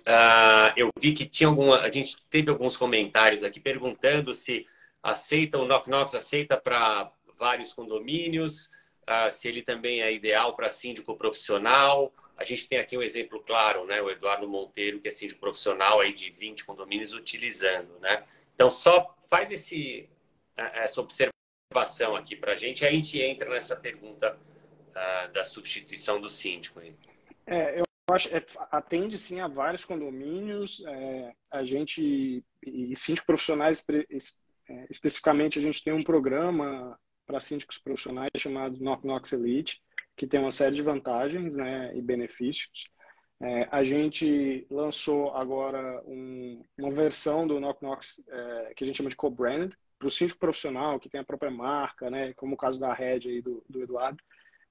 Uh, eu vi que tinha alguma. A gente teve alguns comentários aqui perguntando se aceita o Knock Knocks, aceita para vários condomínios, uh, se ele também é ideal para síndico profissional. A gente tem aqui um exemplo claro, né? O Eduardo Monteiro, que é síndico profissional aí de 20 condomínios utilizando, né? Então, só faz esse, essa observação aqui para a gente, aí a gente entra nessa pergunta uh, da substituição do síndico. Aí. É, eu acho, é, atende sim a vários condomínios. É, a gente, e síndicos profissionais é, especificamente, a gente tem um programa para síndicos profissionais chamado Knock Knox Elite, que tem uma série de vantagens né, e benefícios. É, a gente lançou agora um, uma versão do Knock Knox é, que a gente chama de co-brand para o síndico profissional, que tem a própria marca, né, como o caso da Red aí do, do Eduardo.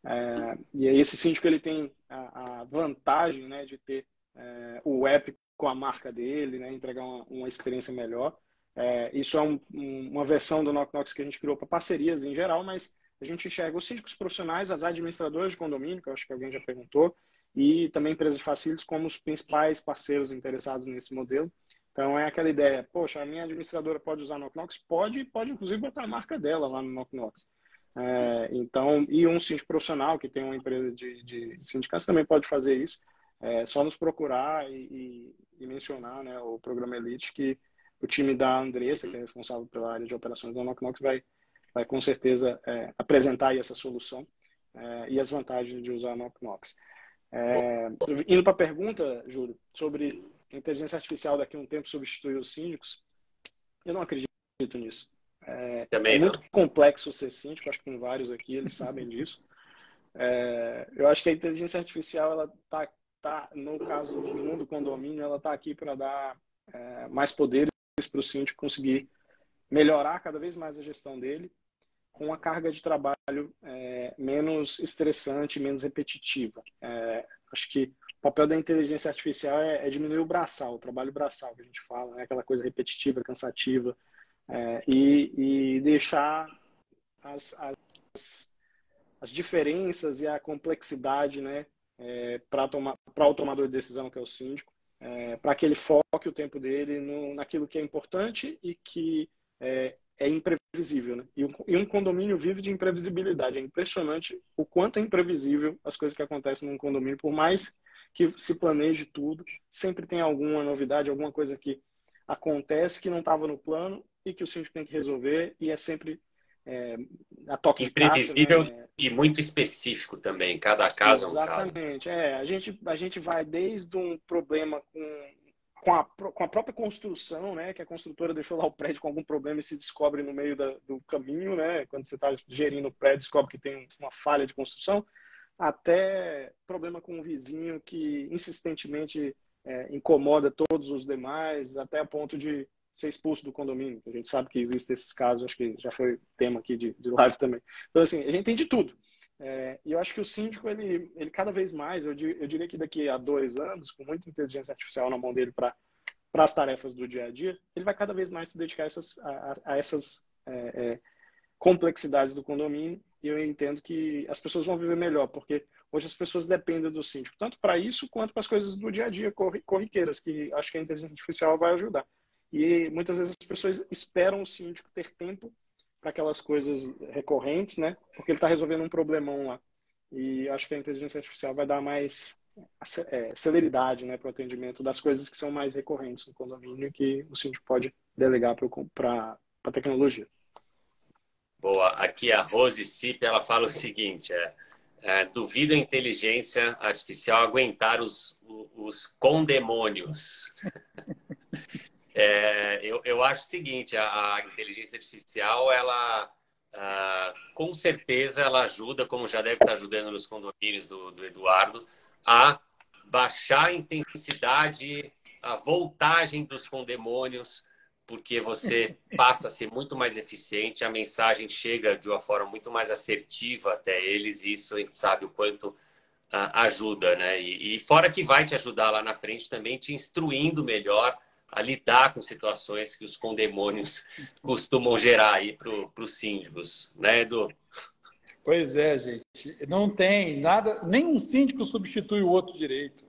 É, e aí esse síndico ele tem a, a vantagem né, de ter é, o app com a marca dele, né, entregar uma, uma experiência melhor. É, isso é um, um, uma versão do Knock Knocks que a gente criou para parcerias em geral, mas a gente enxerga os síndicos profissionais, as administradoras de condomínio, que eu acho que alguém já perguntou, e também empresas de facilities como os principais parceiros interessados nesse modelo. Então é aquela ideia, poxa, a minha administradora pode usar Knock Knocks? Pode, pode inclusive botar a marca dela lá no Knock Knocks. É, então, e um síndico profissional que tem uma empresa de, de sindicatos também pode fazer isso. É só nos procurar e, e, e, mencionar né, o programa Elite, que o time da Andressa, que é responsável pela área de operações da Knock vai, vai com certeza é, apresentar essa solução é, e as vantagens de usar a Knock É, indo para a pergunta, Júlio, sobre inteligência artificial daqui a um tempo substituir os síndicos, eu não acredito nisso. É, Também é muito complexo ser síndico, acho que tem vários aqui, eles sabem disso. É, eu acho que a inteligência artificial, ela tá, tá no caso do mundo condomínio, ela está aqui para dar é, mais poderes para o síndico conseguir melhorar cada vez mais a gestão dele com uma carga de trabalho é, menos estressante, menos repetitiva. É, acho que o papel da inteligência artificial é, é, diminuir o braçal, o trabalho braçal que a gente fala, né? aquela coisa repetitiva, cansativa, é, e, e, deixar as, as, as, diferenças e a complexidade né, é, para o tomador de decisão, que é o síndico, é, para que ele foque o tempo dele no, naquilo que é importante e que é, é imprevisível. Né? E, um, condomínio vive de imprevisibilidade. É impressionante o quanto é imprevisível as coisas que acontecem num condomínio, por mais que se planeje tudo, sempre tem alguma novidade, alguma coisa que acontece que não estava no plano e que o síndico tem que resolver e é sempre é, a toque Imprevisível de caixa, né? e muito específico também, cada caso Exatamente. é um caso. Exatamente, é, a gente, a gente vai desde um problema com, com, a, com a própria construção, né, que a construtora deixou lá o prédio com algum problema e se descobre no meio da, do caminho, né, quando você está gerindo o prédio, descobre que tem uma falha de construção, até problema com um vizinho que insistentemente é, incomoda todos os demais, até a ponto de ser expulso do condomínio. A gente sabe que existem esses casos, acho que já foi tema aqui de, de live também. Então, assim, a gente tem de tudo. É, e eu acho que o síndico, ele, ele cada vez mais, eu, eu diria que daqui a dois anos, com muita inteligência artificial na mão dele para as tarefas do dia a dia, ele vai cada vez mais se dedicar a essas, a, a essas é, é, complexidades do condomínio. E eu entendo que as pessoas vão viver melhor, porque hoje as pessoas dependem do síndico, tanto para isso quanto para as coisas do dia a dia corriqueiras, que acho que a inteligência artificial vai ajudar. E muitas vezes as pessoas esperam o síndico ter tempo para aquelas coisas recorrentes, né? Porque ele está resolvendo um problemão lá. E acho que a inteligência artificial vai dar mais é, celeridade né, para o atendimento das coisas que são mais recorrentes no condomínio que o síndico pode delegar para a tecnologia. Boa. Aqui a Rose Cip, ela fala o seguinte, é, é, duvido a inteligência artificial aguentar os, os condemônios. é, eu, eu acho o seguinte, a, a inteligência artificial, ela Uh, com certeza ela ajuda, como já deve estar ajudando nos condomínios do, do Eduardo, a baixar a intensidade, a voltagem dos condemônios, porque você passa a ser muito mais eficiente, a mensagem chega de uma forma muito mais assertiva até eles, e isso a gente sabe o quanto uh, ajuda, né? E, e fora que vai te ajudar lá na frente também, te instruindo melhor a lidar com situações que os condemônios costumam gerar aí para os síndicos, né, Edu? Pois é, gente. Não tem nada, nenhum síndico substitui o outro direito.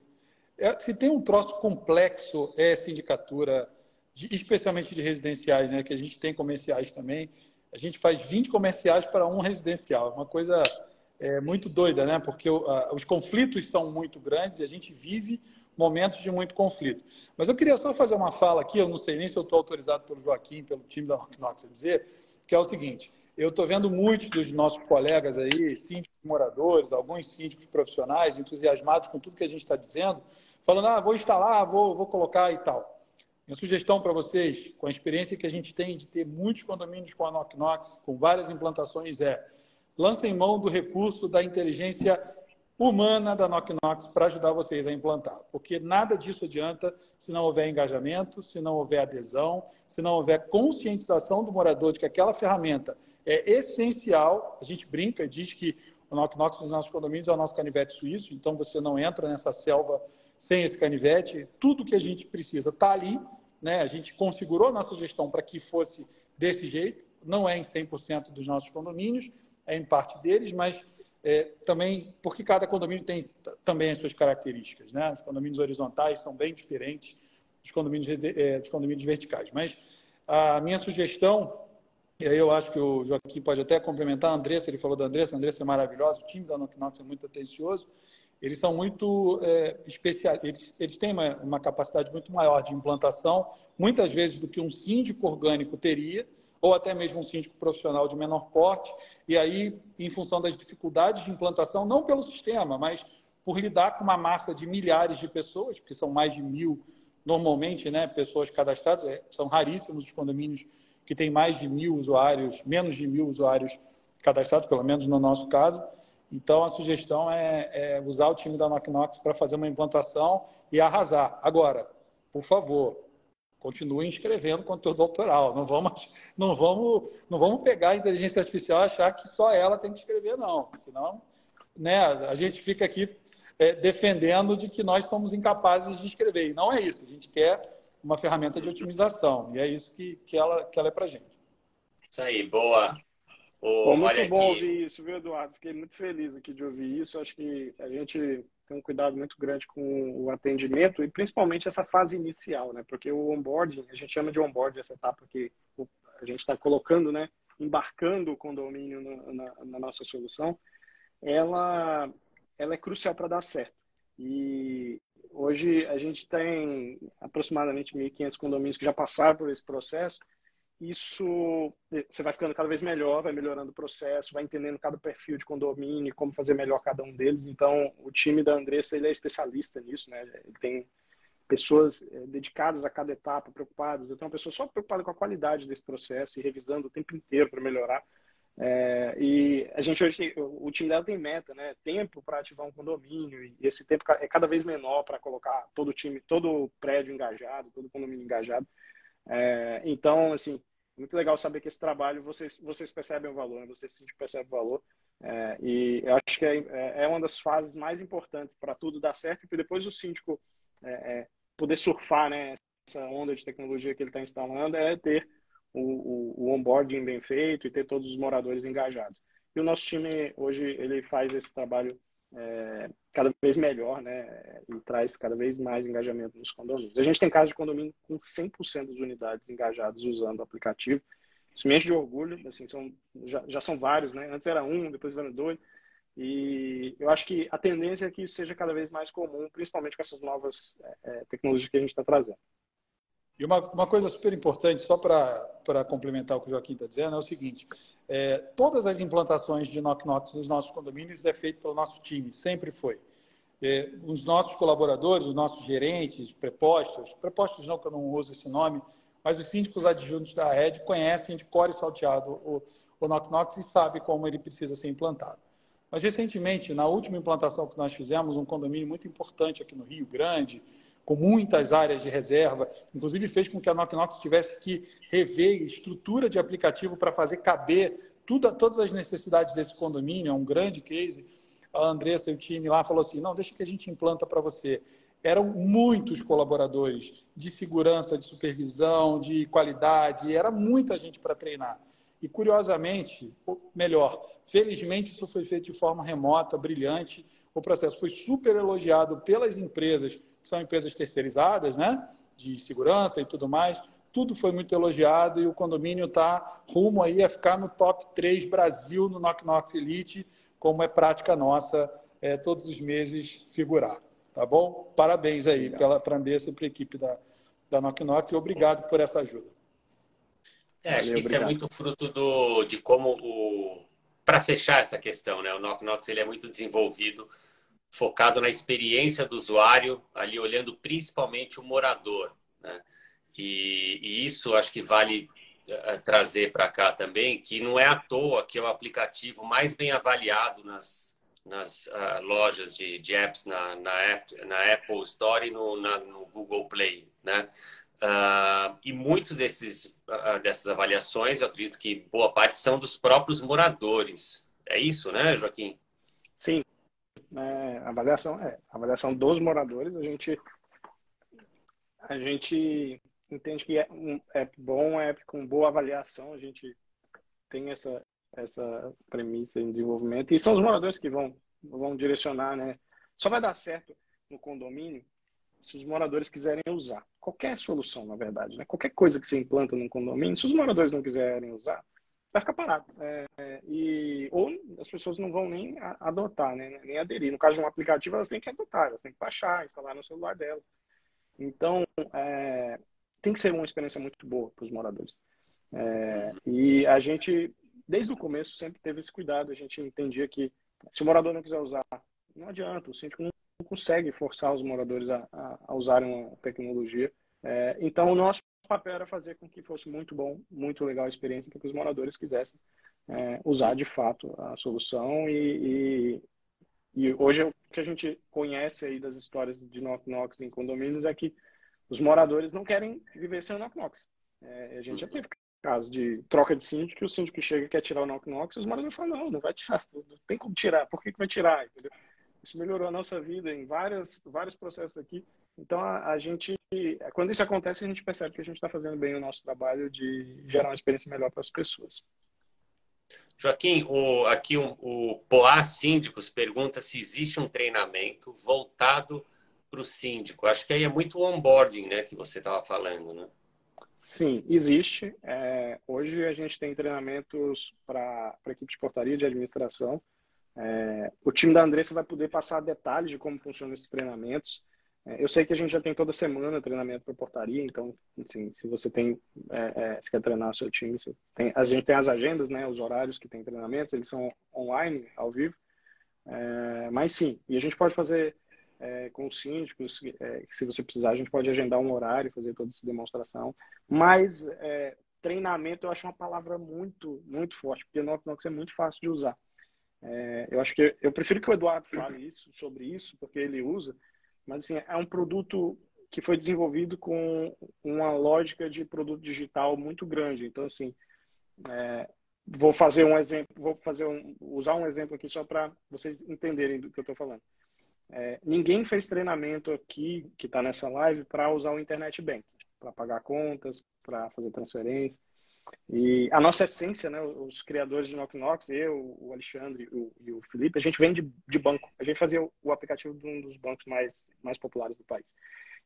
É, se tem um troço complexo, é sindicatura, de, especialmente de residenciais, né? Que a gente tem comerciais também. A gente faz 20 comerciais para um residencial. Uma coisa é, muito doida, né? Porque os conflitos são muito grandes e a gente vive momentos de muito conflito. Mas eu queria só fazer uma fala aqui, eu não sei nem se eu estou autorizado pelo Joaquim, pelo time da Knox a dizer, que é o seguinte, eu estou vendo muitos dos nossos colegas aí, síndicos moradores, alguns síndicos profissionais, entusiasmados com tudo que a gente está dizendo, falando, ah, vou instalar, vou, vou colocar e tal. Minha sugestão para vocês, com a experiência que a gente tem de ter muitos condomínios com a Knox Knox, com várias implantações, é lancem mão do recurso da inteligência humana da Knock Knox para ajudar vocês a implantar. Porque nada disso adianta se não houver engajamento, se não houver adesão, se não houver conscientização do morador de que aquela ferramenta é essencial. A gente brinca e diz que o Knock Knox dos nossos condomínios é o nosso canivete suíço, então você não entra nessa selva sem esse canivete. Tudo que a gente precisa está ali. Né? A gente configurou a nossa gestão para que fosse desse jeito. Não é em 100% dos nossos condomínios, é em parte deles, mas é, também, porque cada condomínio tem também as suas características, né? Os condomínios horizontais são bem diferentes dos condomínios, é, dos condomínios verticais. Mas a minha sugestão, e aí eu acho que o Joaquim pode até complementar, a Andressa, ele falou da Andressa, a Andressa é maravilhosa, o time da Knocknox é muito atencioso, eles são muito é, especiais, eles, eles têm uma, uma capacidade muito maior de implantação, muitas vezes do que um síndico orgânico teria, ou até mesmo um síndico profissional de menor porte, e aí, em função das dificuldades de implantação, não pelo sistema, mas por lidar com uma massa de milhares de pessoas, porque são mais de mil normalmente, né, pessoas cadastradas, é, são raríssimos os condomínios que têm mais de mil usuários, menos de mil usuários cadastrados, pelo menos no nosso caso. Então, a sugestão é, é usar o time da Knocknox para fazer uma implantação e arrasar. Agora, por favor, continue escrevendo conteúdo doutoral. Não vamos, não vamos, não vamos pegar a inteligência artificial e achar que só ela tem que escrever, não. Senão, né, a gente fica aqui é, defendendo de que nós somos incapazes de escrever. E não é isso. A gente quer uma ferramenta de otimização. E é isso que, que, ela, que ela é para gente. Isso aí, boa. Foi muito bom aqui. ouvir isso, viu, Eduardo? Fiquei muito feliz aqui de ouvir isso. Acho que a gente tem um cuidado muito grande com o atendimento e principalmente essa fase inicial, né? Porque o onboarding, a gente chama de onboarding essa etapa que a gente está colocando, né? Embarcando o condomínio na, na, na nossa solução, ela, ela é crucial para dar certo. E hoje a gente tem aproximadamente 1.500 condomínios que já passaram por esse processo isso você vai ficando cada vez melhor, vai melhorando o processo, vai entendendo cada perfil de condomínio, como fazer melhor cada um deles. Então, o time da Andressa ele é especialista nisso, né? Ele tem pessoas é, dedicadas a cada etapa, preocupadas. Eu tenho uma pessoa só preocupada com a qualidade desse processo e revisando o tempo inteiro para melhorar. É, e a gente hoje, o time dela tem meta, né? Tempo para ativar um condomínio e esse tempo é cada vez menor para colocar todo o time, todo o prédio engajado, todo o condomínio engajado. É, então, assim, muito legal saber que esse trabalho vocês, vocês percebem o valor, né? vocês sim percebem o valor. É, e eu acho que é, é, é uma das fases mais importantes para tudo dar certo e depois o síndico é, é, poder surfar né, essa onda de tecnologia que ele está instalando é ter o, o, o, onboarding bem feito e ter todos os moradores engajados. E o nosso time hoje ele faz esse trabalho é, cada vez melhor, né? E traz cada vez mais engajamento nos condomínios. A gente tem casos de condomínio com 100% das unidades engajadas usando o aplicativo. Isso me enche de orgulho, assim, são, já, já são vários, né? Antes era um, depois vieram dois. E eu acho que a tendência é que isso seja cada vez mais comum, principalmente com essas novas é, tecnologias que a gente está trazendo. E uma, uma coisa super importante, só para complementar o que o Joaquim está dizendo, é o seguinte: é, todas as implantações de Knock Knox nos nossos condomínios é feito pelo nosso time, sempre foi. É, os nossos colaboradores, os nossos gerentes, prepostos, prepostos não, que eu não uso esse nome, mas os síndicos adjuntos da rede conhecem de core salteado o, o Knock Knox e sabem como ele precisa ser implantado. Mas recentemente, na última implantação que nós fizemos, um condomínio muito importante aqui no Rio Grande, com muitas áreas de reserva, inclusive fez com que a Knock Knox tivesse que rever estrutura de aplicativo para fazer caber tudo, todas as necessidades desse condomínio, é um grande case. A Andressa e o time lá falou assim, não, deixa que a gente implanta para você. Eram muitos colaboradores de segurança, de supervisão, de qualidade, era muita gente para treinar. E, curiosamente, melhor, felizmente isso foi feito de forma remota, brilhante. O processo foi super elogiado pelas empresas são empresas terceirizadas, né? De segurança e tudo mais. Tudo foi muito elogiado e o condomínio está rumo aí a ficar no top 3 Brasil no Knock Knox Elite, como é prática nossa é, todos os meses figurar. Tá bom? Parabéns aí pela Andressa e para a equipe da, da Knock Knox e obrigado por essa ajuda. É, acho que isso é muito fruto do, de como o. Para fechar essa questão, né? O Knock Knox ele é muito desenvolvido focado na experiência do usuário, ali olhando principalmente o morador. Né? E, e isso acho que vale uh, trazer para cá também, que não é à toa que é o aplicativo mais bem avaliado nas, nas uh, lojas de, de apps na, na, app, na Apple Store e no, na, no Google Play. Né? Uh, e muitos desses, uh, dessas avaliações, eu acredito que boa parte são dos próprios moradores. É isso, né, Joaquim? Sim, né, avaliação é avaliação dos moradores. A gente a gente entende que é um app bom, app com boa avaliação. A gente tem essa essa premissa em desenvolvimento e são os moradores que vão vão direcionar, né? Só vai dar certo no condomínio se os moradores quiserem usar qualquer solução, na verdade, né? Qualquer coisa que você implanta num condomínio, se os moradores não quiserem usar, vai ficar parado. É, e, ou as pessoas não vão nem adotar, né, nem aderir. No caso de um aplicativo, elas têm que adotar, elas têm que baixar, instalar no celular delas. Então, é, tem que ser uma experiência muito boa para os moradores. É, e a gente, desde o começo, sempre teve esse cuidado. A gente entendia que se o morador não quiser usar, não adianta, o síndico não consegue forçar os moradores a, a, a usarem a tecnologia. É, então, o nosso papel era fazer com que fosse muito bom, muito legal a experiência, para que os moradores quisessem é, usar de fato a solução. E, e, e, hoje o que a gente conhece aí das histórias de Knock Knocks em condomínios é que os moradores não querem viver sem o Knock Knocks. É, a gente já teve caso de troca de síndico, que o síndico chega e quer tirar o Knock Knocks, e os moradores falam, não, não vai tirar, não tem como tirar, por que, que vai tirar? Entendeu? Isso melhorou a nossa vida em várias, vários processos aqui. Então, a, a, gente, quando isso acontece, a gente percebe que a gente está fazendo bem o nosso trabalho de gerar uma experiência melhor para as pessoas. Joaquim, o, aqui um, o Poá Síndicos pergunta se existe um treinamento voltado para o síndico. Acho que aí é muito onboarding, né, que você estava falando, né? Sim, existe. É, hoje a gente tem treinamentos para a equipe de portaria de administração. É, o time da Andressa vai poder passar detalhes de como funcionam esses treinamentos. É, eu sei que a gente já tem toda semana treinamento para portaria, então, assim, se você tem, é, é, se quer treinar o seu time, tem, a gente tem as agendas, né, os horários que tem treinamentos, eles são online, ao vivo, é, mas sim, e a gente pode fazer é, com os síndicos, é, se você precisar, a gente pode agendar um horário, fazer toda essa demonstração, mas treinamento eu acho uma palavra muito, muito forte, porque no Knox é muito fácil de usar. eu acho que eu prefiro que o Eduardo fale isso, sobre isso, porque ele usa, mas assim, é um produto que foi desenvolvido com uma lógica de produto digital muito grande. Então, assim, é, vou fazer um exemplo, vou fazer um, usar um exemplo aqui só para vocês entenderem do que eu estou falando. É, ninguém fez treinamento aqui que está nessa live para usar o internet bank, para pagar contas, para fazer transferência. E a nossa essência, né, os criadores de Knock Knox, eu, o Alexandre o, e o Felipe, a gente vem de, de banco. A gente fazia o, o, aplicativo de um dos bancos mais, mais populares do país.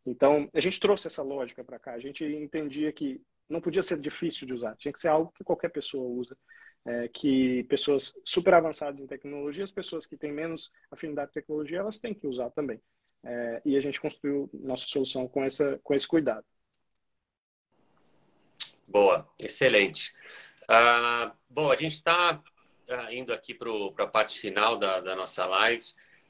Então, a gente trouxe essa lógica para cá. A gente entendia que não podia ser difícil de usar, tinha que ser algo que qualquer pessoa usa. é, que pessoas super avançadas em tecnologia, as pessoas que têm menos afinidade com tecnologia, elas têm que usar também. É, e a gente construiu nossa solução com, essa, com esse cuidado. Boa, excelente. Uh, bom, a gente está uh, ah, indo aqui para a parte final da, da nossa live.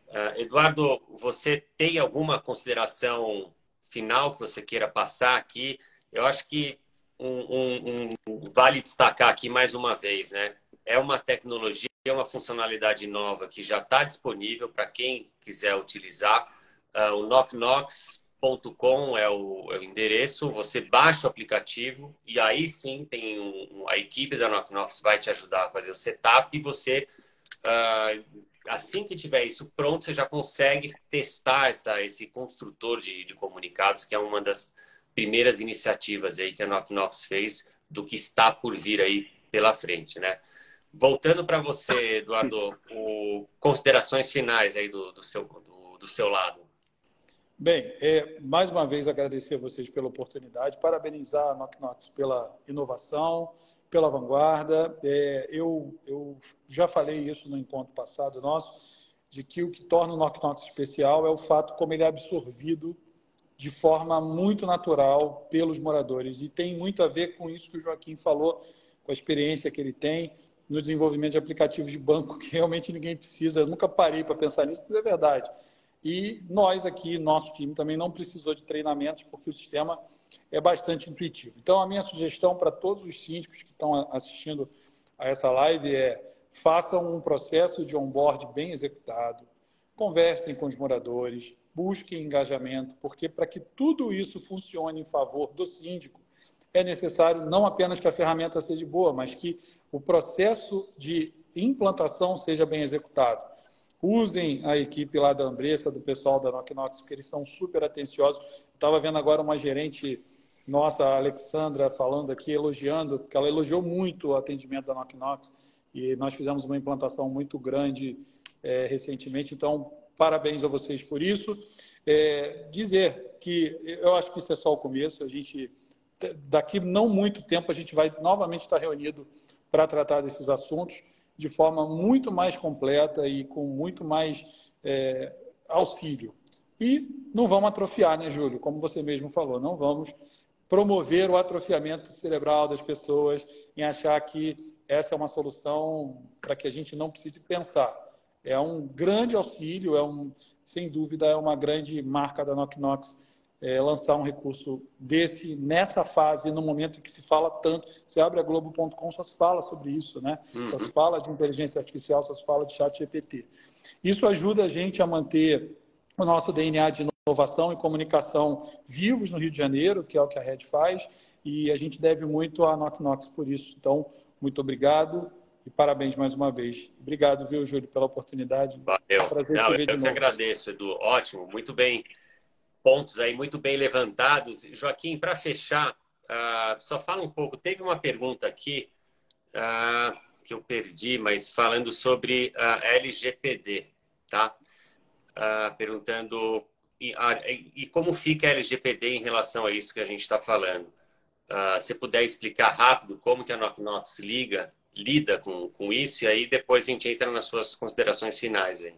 Uh, Eduardo, você tem alguma consideração final que você queira passar aqui? Eu acho que um, um, um, vale destacar aqui mais uma vez, né? É uma tecnologia, é uma funcionalidade nova que já está disponível para quem quiser utilizar. Uh, o knocknox.com é o, é o, endereço. Você baixa o aplicativo e aí sim tem um, a equipe da Knocknox vai te ajudar a fazer o setup e você uh, assim que tiver isso pronto, você já consegue testar essa, esse construtor de, de comunicados, que é uma das primeiras iniciativas aí que a Knox fez do que está por vir aí pela frente, né? Voltando para você, Eduardo, o, considerações finais aí do, do seu, do, do, seu lado. Bem, é, mais uma vez agradecer a vocês pela oportunidade, parabenizar a Knox pela inovação, pela vanguarda. É, eu, eu já falei isso no encontro passado nosso, de que o que torna o Knock especial é o fato como ele é absorvido de forma muito natural pelos moradores. E tem muito a ver com isso que o Joaquim falou, com a experiência que ele tem no desenvolvimento de aplicativos de banco, que realmente ninguém precisa. Eu nunca parei para pensar nisso, mas é verdade. E nós aqui, nosso time, também não precisou de treinamentos, porque o sistema é bastante intuitivo. Então, a minha sugestão para todos os síndicos que estão assistindo a essa live é façam um processo de onboard bem executado, conversem com os moradores, busquem engajamento, porque para que tudo isso funcione em favor do síndico, é necessário não apenas que a ferramenta seja boa, mas que o processo de implantação seja bem executado. Usem a equipe lá da Andressa, do pessoal da Knocknox, porque eles são super atenciosos. Estava vendo agora uma gerente nossa, a Alexandra, falando aqui, elogiando, porque ela elogiou muito o atendimento da Knock Knox e nós fizemos uma implantação muito grande é, recentemente. Então, parabéns a vocês por isso. É, dizer que eu acho que isso é só o começo. A gente, daqui não muito tempo, a gente vai novamente estar reunido para tratar desses assuntos de forma muito mais completa e com muito mais é, auxílio. E não vamos atrofiar, né, Júlio? Como você mesmo falou, não vamos promover o atrofiamento cerebral das pessoas, em achar que essa é uma solução para que a gente não precise pensar. É um grande auxílio, é um, sem dúvida, é uma grande marca da Knock Knox é, lançar um recurso desse nessa fase, no momento em que se fala tanto. Você abre a Globo.com, só se fala sobre isso, né? Uhum. Só se fala de inteligência artificial, só se fala de chat GPT. Isso ajuda a gente a manter o nosso DNA de inovação e comunicação vivos no Rio de Janeiro, que é o que a Red faz, e a gente deve muito à Knock Knox por isso. Então, muito obrigado e parabéns mais uma vez. Obrigado, viu, Júlio, pela oportunidade. Valeu. Prazer Não, eu que agradeço, Edu. Ótimo, muito bem. Pontos aí muito bem levantados. Joaquim, para fechar, uh, só fala um pouco. Teve uma pergunta aqui uh, que eu perdi, mas falando sobre uh, LGPD, tá? Perguntando e, e, como fica a LGPD em relação a isso que a gente está falando? Se puder explicar rápido como que a Knock liga, lida com, com isso, e aí depois a gente entra nas suas considerações finais. Aí.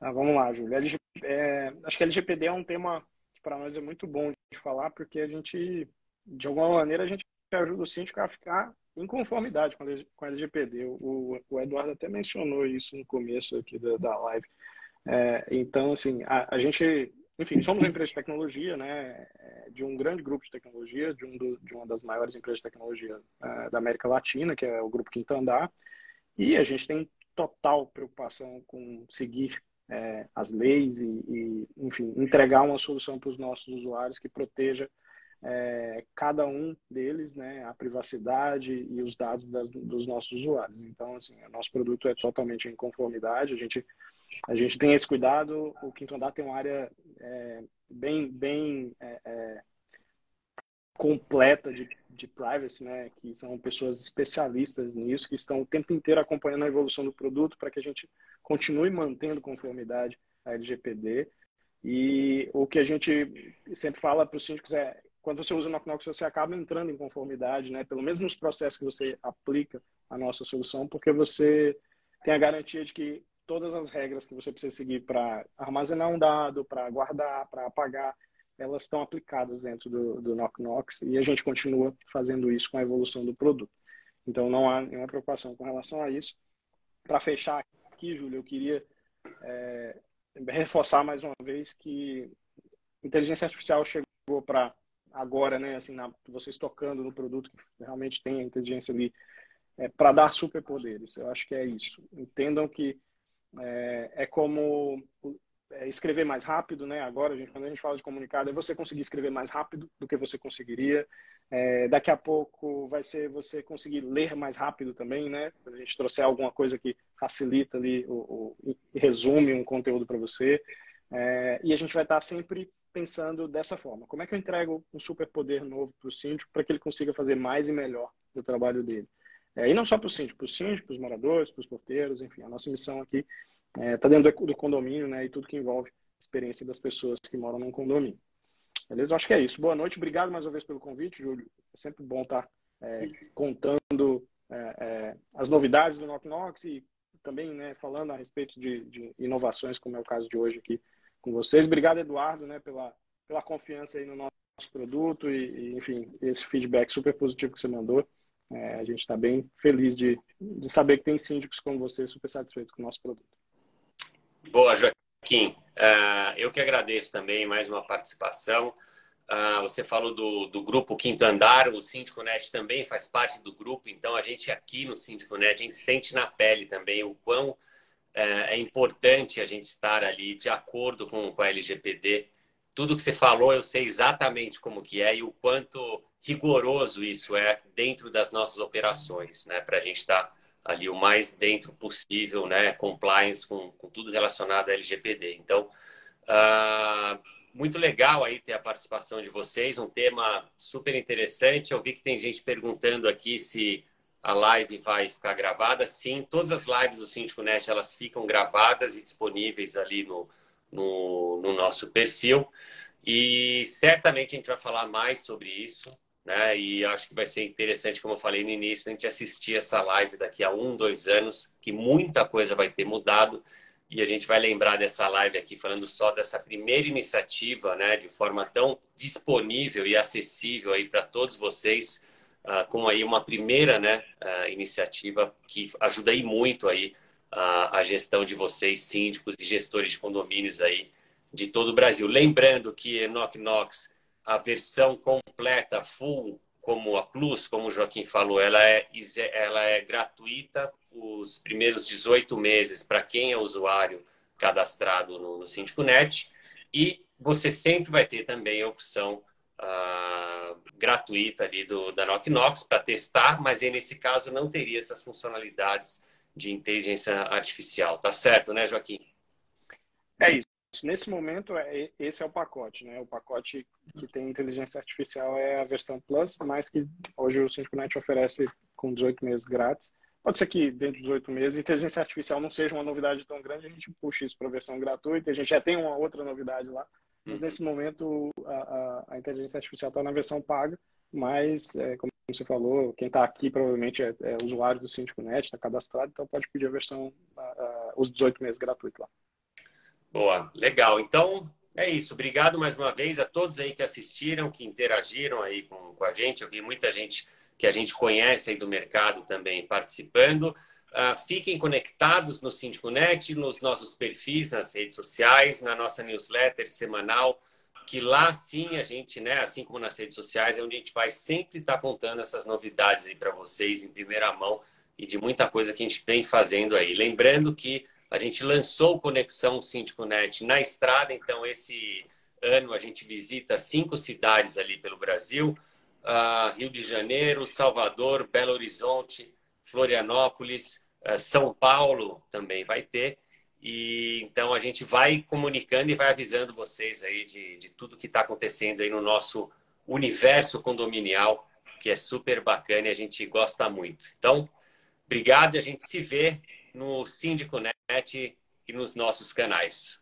Ah, vamos lá, Júlio. LG, é, acho que LGPD é um tema que para nós é muito bom de falar, porque a gente, de alguma maneira, a gente ajuda o síndico a ficar em conformidade com a LGPD. O, o Eduardo até mencionou isso no começo aqui da, da live. É, então, assim, a, a, gente, enfim, somos uma empresa de tecnologia, né, é, de um grande grupo de tecnologia, de, um do, de uma das maiores empresas de tecnologia é, da América Latina, que é o Grupo Quinto Andar, e a gente tem total preocupação com seguir é, as leis e, e, enfim, entregar uma solução para os nossos usuários que proteja é, cada um deles, né, a privacidade e os dados das, dos nossos usuários. Então, assim, o nosso produto é totalmente em conformidade, a gente a gente tem esse cuidado. O Quinto Andar tem uma área é, bem, bem é, é, completa de, de privacy, né? Que são pessoas especialistas nisso, que estão o tempo inteiro acompanhando a evolução do produto para que a gente continue mantendo conformidade à LGPD. E o que a gente sempre fala para os síndicos é quando você usa o Knock você acaba entrando em conformidade, né? Pelo menos nos processos que você aplica a nossa solução, porque você tem a garantia de que todas as regras que você precisa seguir para armazenar um dado, para guardar, para apagar, elas estão aplicadas dentro do, do Knock Knox e a gente continua fazendo isso com a evolução do produto. Então não há nenhuma preocupação com relação a isso. Para fechar aqui, Júlio, eu queria é, reforçar mais uma vez que inteligência artificial chegou para agora, né, assim, na, vocês tocando no produto que realmente tem a inteligência ali, é, para dar superpoderes. Eu acho que é isso. Entendam que é, é como escrever mais rápido, né? Agora, quando a gente fala de comunicado, é você conseguir escrever mais rápido do que você conseguiria. É, daqui a pouco vai ser você conseguir ler mais rápido também, né? A gente trouxer alguma coisa que facilita ali, ou, ou resume um conteúdo para você. É, e a gente vai estar sempre pensando dessa forma. Como é que eu entrego um superpoder novo para o síndico para que ele consiga fazer mais e melhor o trabalho dele? É, e não só para o síndico, para o síndico, para os moradores, para os porteiros, enfim, a nossa missão aqui está é, tá dentro do condomínio né, e tudo que envolve a experiência das pessoas que moram num condomínio. Beleza? Acho que é isso. Boa noite, obrigado mais uma vez pelo convite, Júlio. É sempre bom estar tá, é, contando é, é, as novidades do Knock Knox e também né, falando a respeito de, de, inovações, como é o caso de hoje aqui com vocês. Obrigado, Eduardo, né, pela, pela confiança aí no nosso produto e, e enfim, esse feedback super positivo que você mandou. É, a gente está bem feliz de, de saber que tem síndicos como você super satisfeitos com o nosso produto. Boa, Joaquim. Uh, eu que agradeço também mais uma participação. Uh, você falou do, do grupo Quinto Andar, o Síndico Net também faz parte do grupo, então a gente aqui no Síndico Net, a gente sente na pele também o quão uh, é importante a gente estar ali de acordo com, com a LGPD. Tudo que você falou, eu sei exatamente como que é e o quanto rigoroso isso é dentro das nossas operações, né? Para a gente estar tá ali o mais dentro possível, né? Compliance com, com tudo relacionado à LGPD. Então, uh, muito legal aí ter a participação de vocês, um tema super interessante. Eu vi que tem gente perguntando aqui se a live vai ficar gravada. Sim, todas as lives do Síndico Net, elas ficam gravadas e disponíveis ali no, no, no nosso perfil. E certamente a gente vai falar mais sobre isso né? E acho que vai ser interessante, como eu falei no início, a gente assistir essa live daqui a um, dois anos, que muita coisa vai ter mudado e a gente vai lembrar dessa live aqui falando só dessa primeira iniciativa, né? De forma tão disponível e acessível aí para todos vocês, uh, com aí uma primeira, né? Uh, iniciativa que ajuda aí muito aí uh, a gestão de vocês, síndicos e gestores de condomínios aí de todo o Brasil. Lembrando que Knock Knox a versão completa, full, como a Plus, como o Joaquim falou, ela é, ela é gratuita os primeiros 18 meses para quem é usuário cadastrado no, no Síndico Net. E você sempre vai ter também a opção uh, gratuita ali do, da Knock Knox para testar, mas aí nesse caso não teria essas funcionalidades de inteligência artificial. Tá certo, né, Joaquim? É isso. Nesse momento, é, esse é o pacote, né? O pacote que tem inteligência artificial é a versão Plus, mas que hoje o SynchroNet oferece com 18 meses grátis. Pode ser que dentro de 18 meses inteligência artificial não seja uma novidade tão grande, a gente puxa isso para a versão gratuita, a gente já tem uma outra novidade lá, mas uhum. nesse momento a, a, a inteligência artificial está na versão paga, mas é, como você falou, quem está aqui provavelmente é, é, usuário do SynchroNet, está cadastrado, então pode pedir a versão, a, os 18 meses gratuito lá. Boa, legal. Então, é isso. Obrigado mais uma vez a todos aí que assistiram, que interagiram aí com, com a gente. Eu vi muita gente que a gente conhece aí do mercado também participando. Uh, fiquem conectados no SíndicoNet, nos nossos perfis nas redes sociais, na nossa newsletter semanal, que lá sim a gente, né, assim como nas redes sociais, é onde a gente vai sempre estar tá contando essas novidades aí para vocês em primeira mão e de muita coisa que a gente vem fazendo aí. Lembrando que a gente lançou Conexão Síndico Net na estrada, então esse ano a gente visita cinco cidades ali pelo Brasil: uh, Rio de Janeiro, Salvador, Belo Horizonte, Florianópolis, uh, São Paulo também vai ter. E então a gente vai comunicando e vai avisando vocês aí de, de tudo que está acontecendo aí no nosso universo condominial, que é super bacana e a gente gosta muito. Então, obrigado e a gente se vê no Síndico Net e nos nossos canais.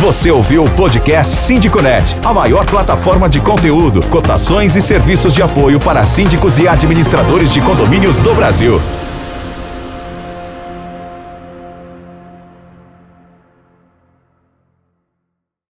Você ouviu o podcast Sindiconet, a maior plataforma de conteúdo, cotações e serviços de apoio para síndicos e administradores de condomínios do Brasil.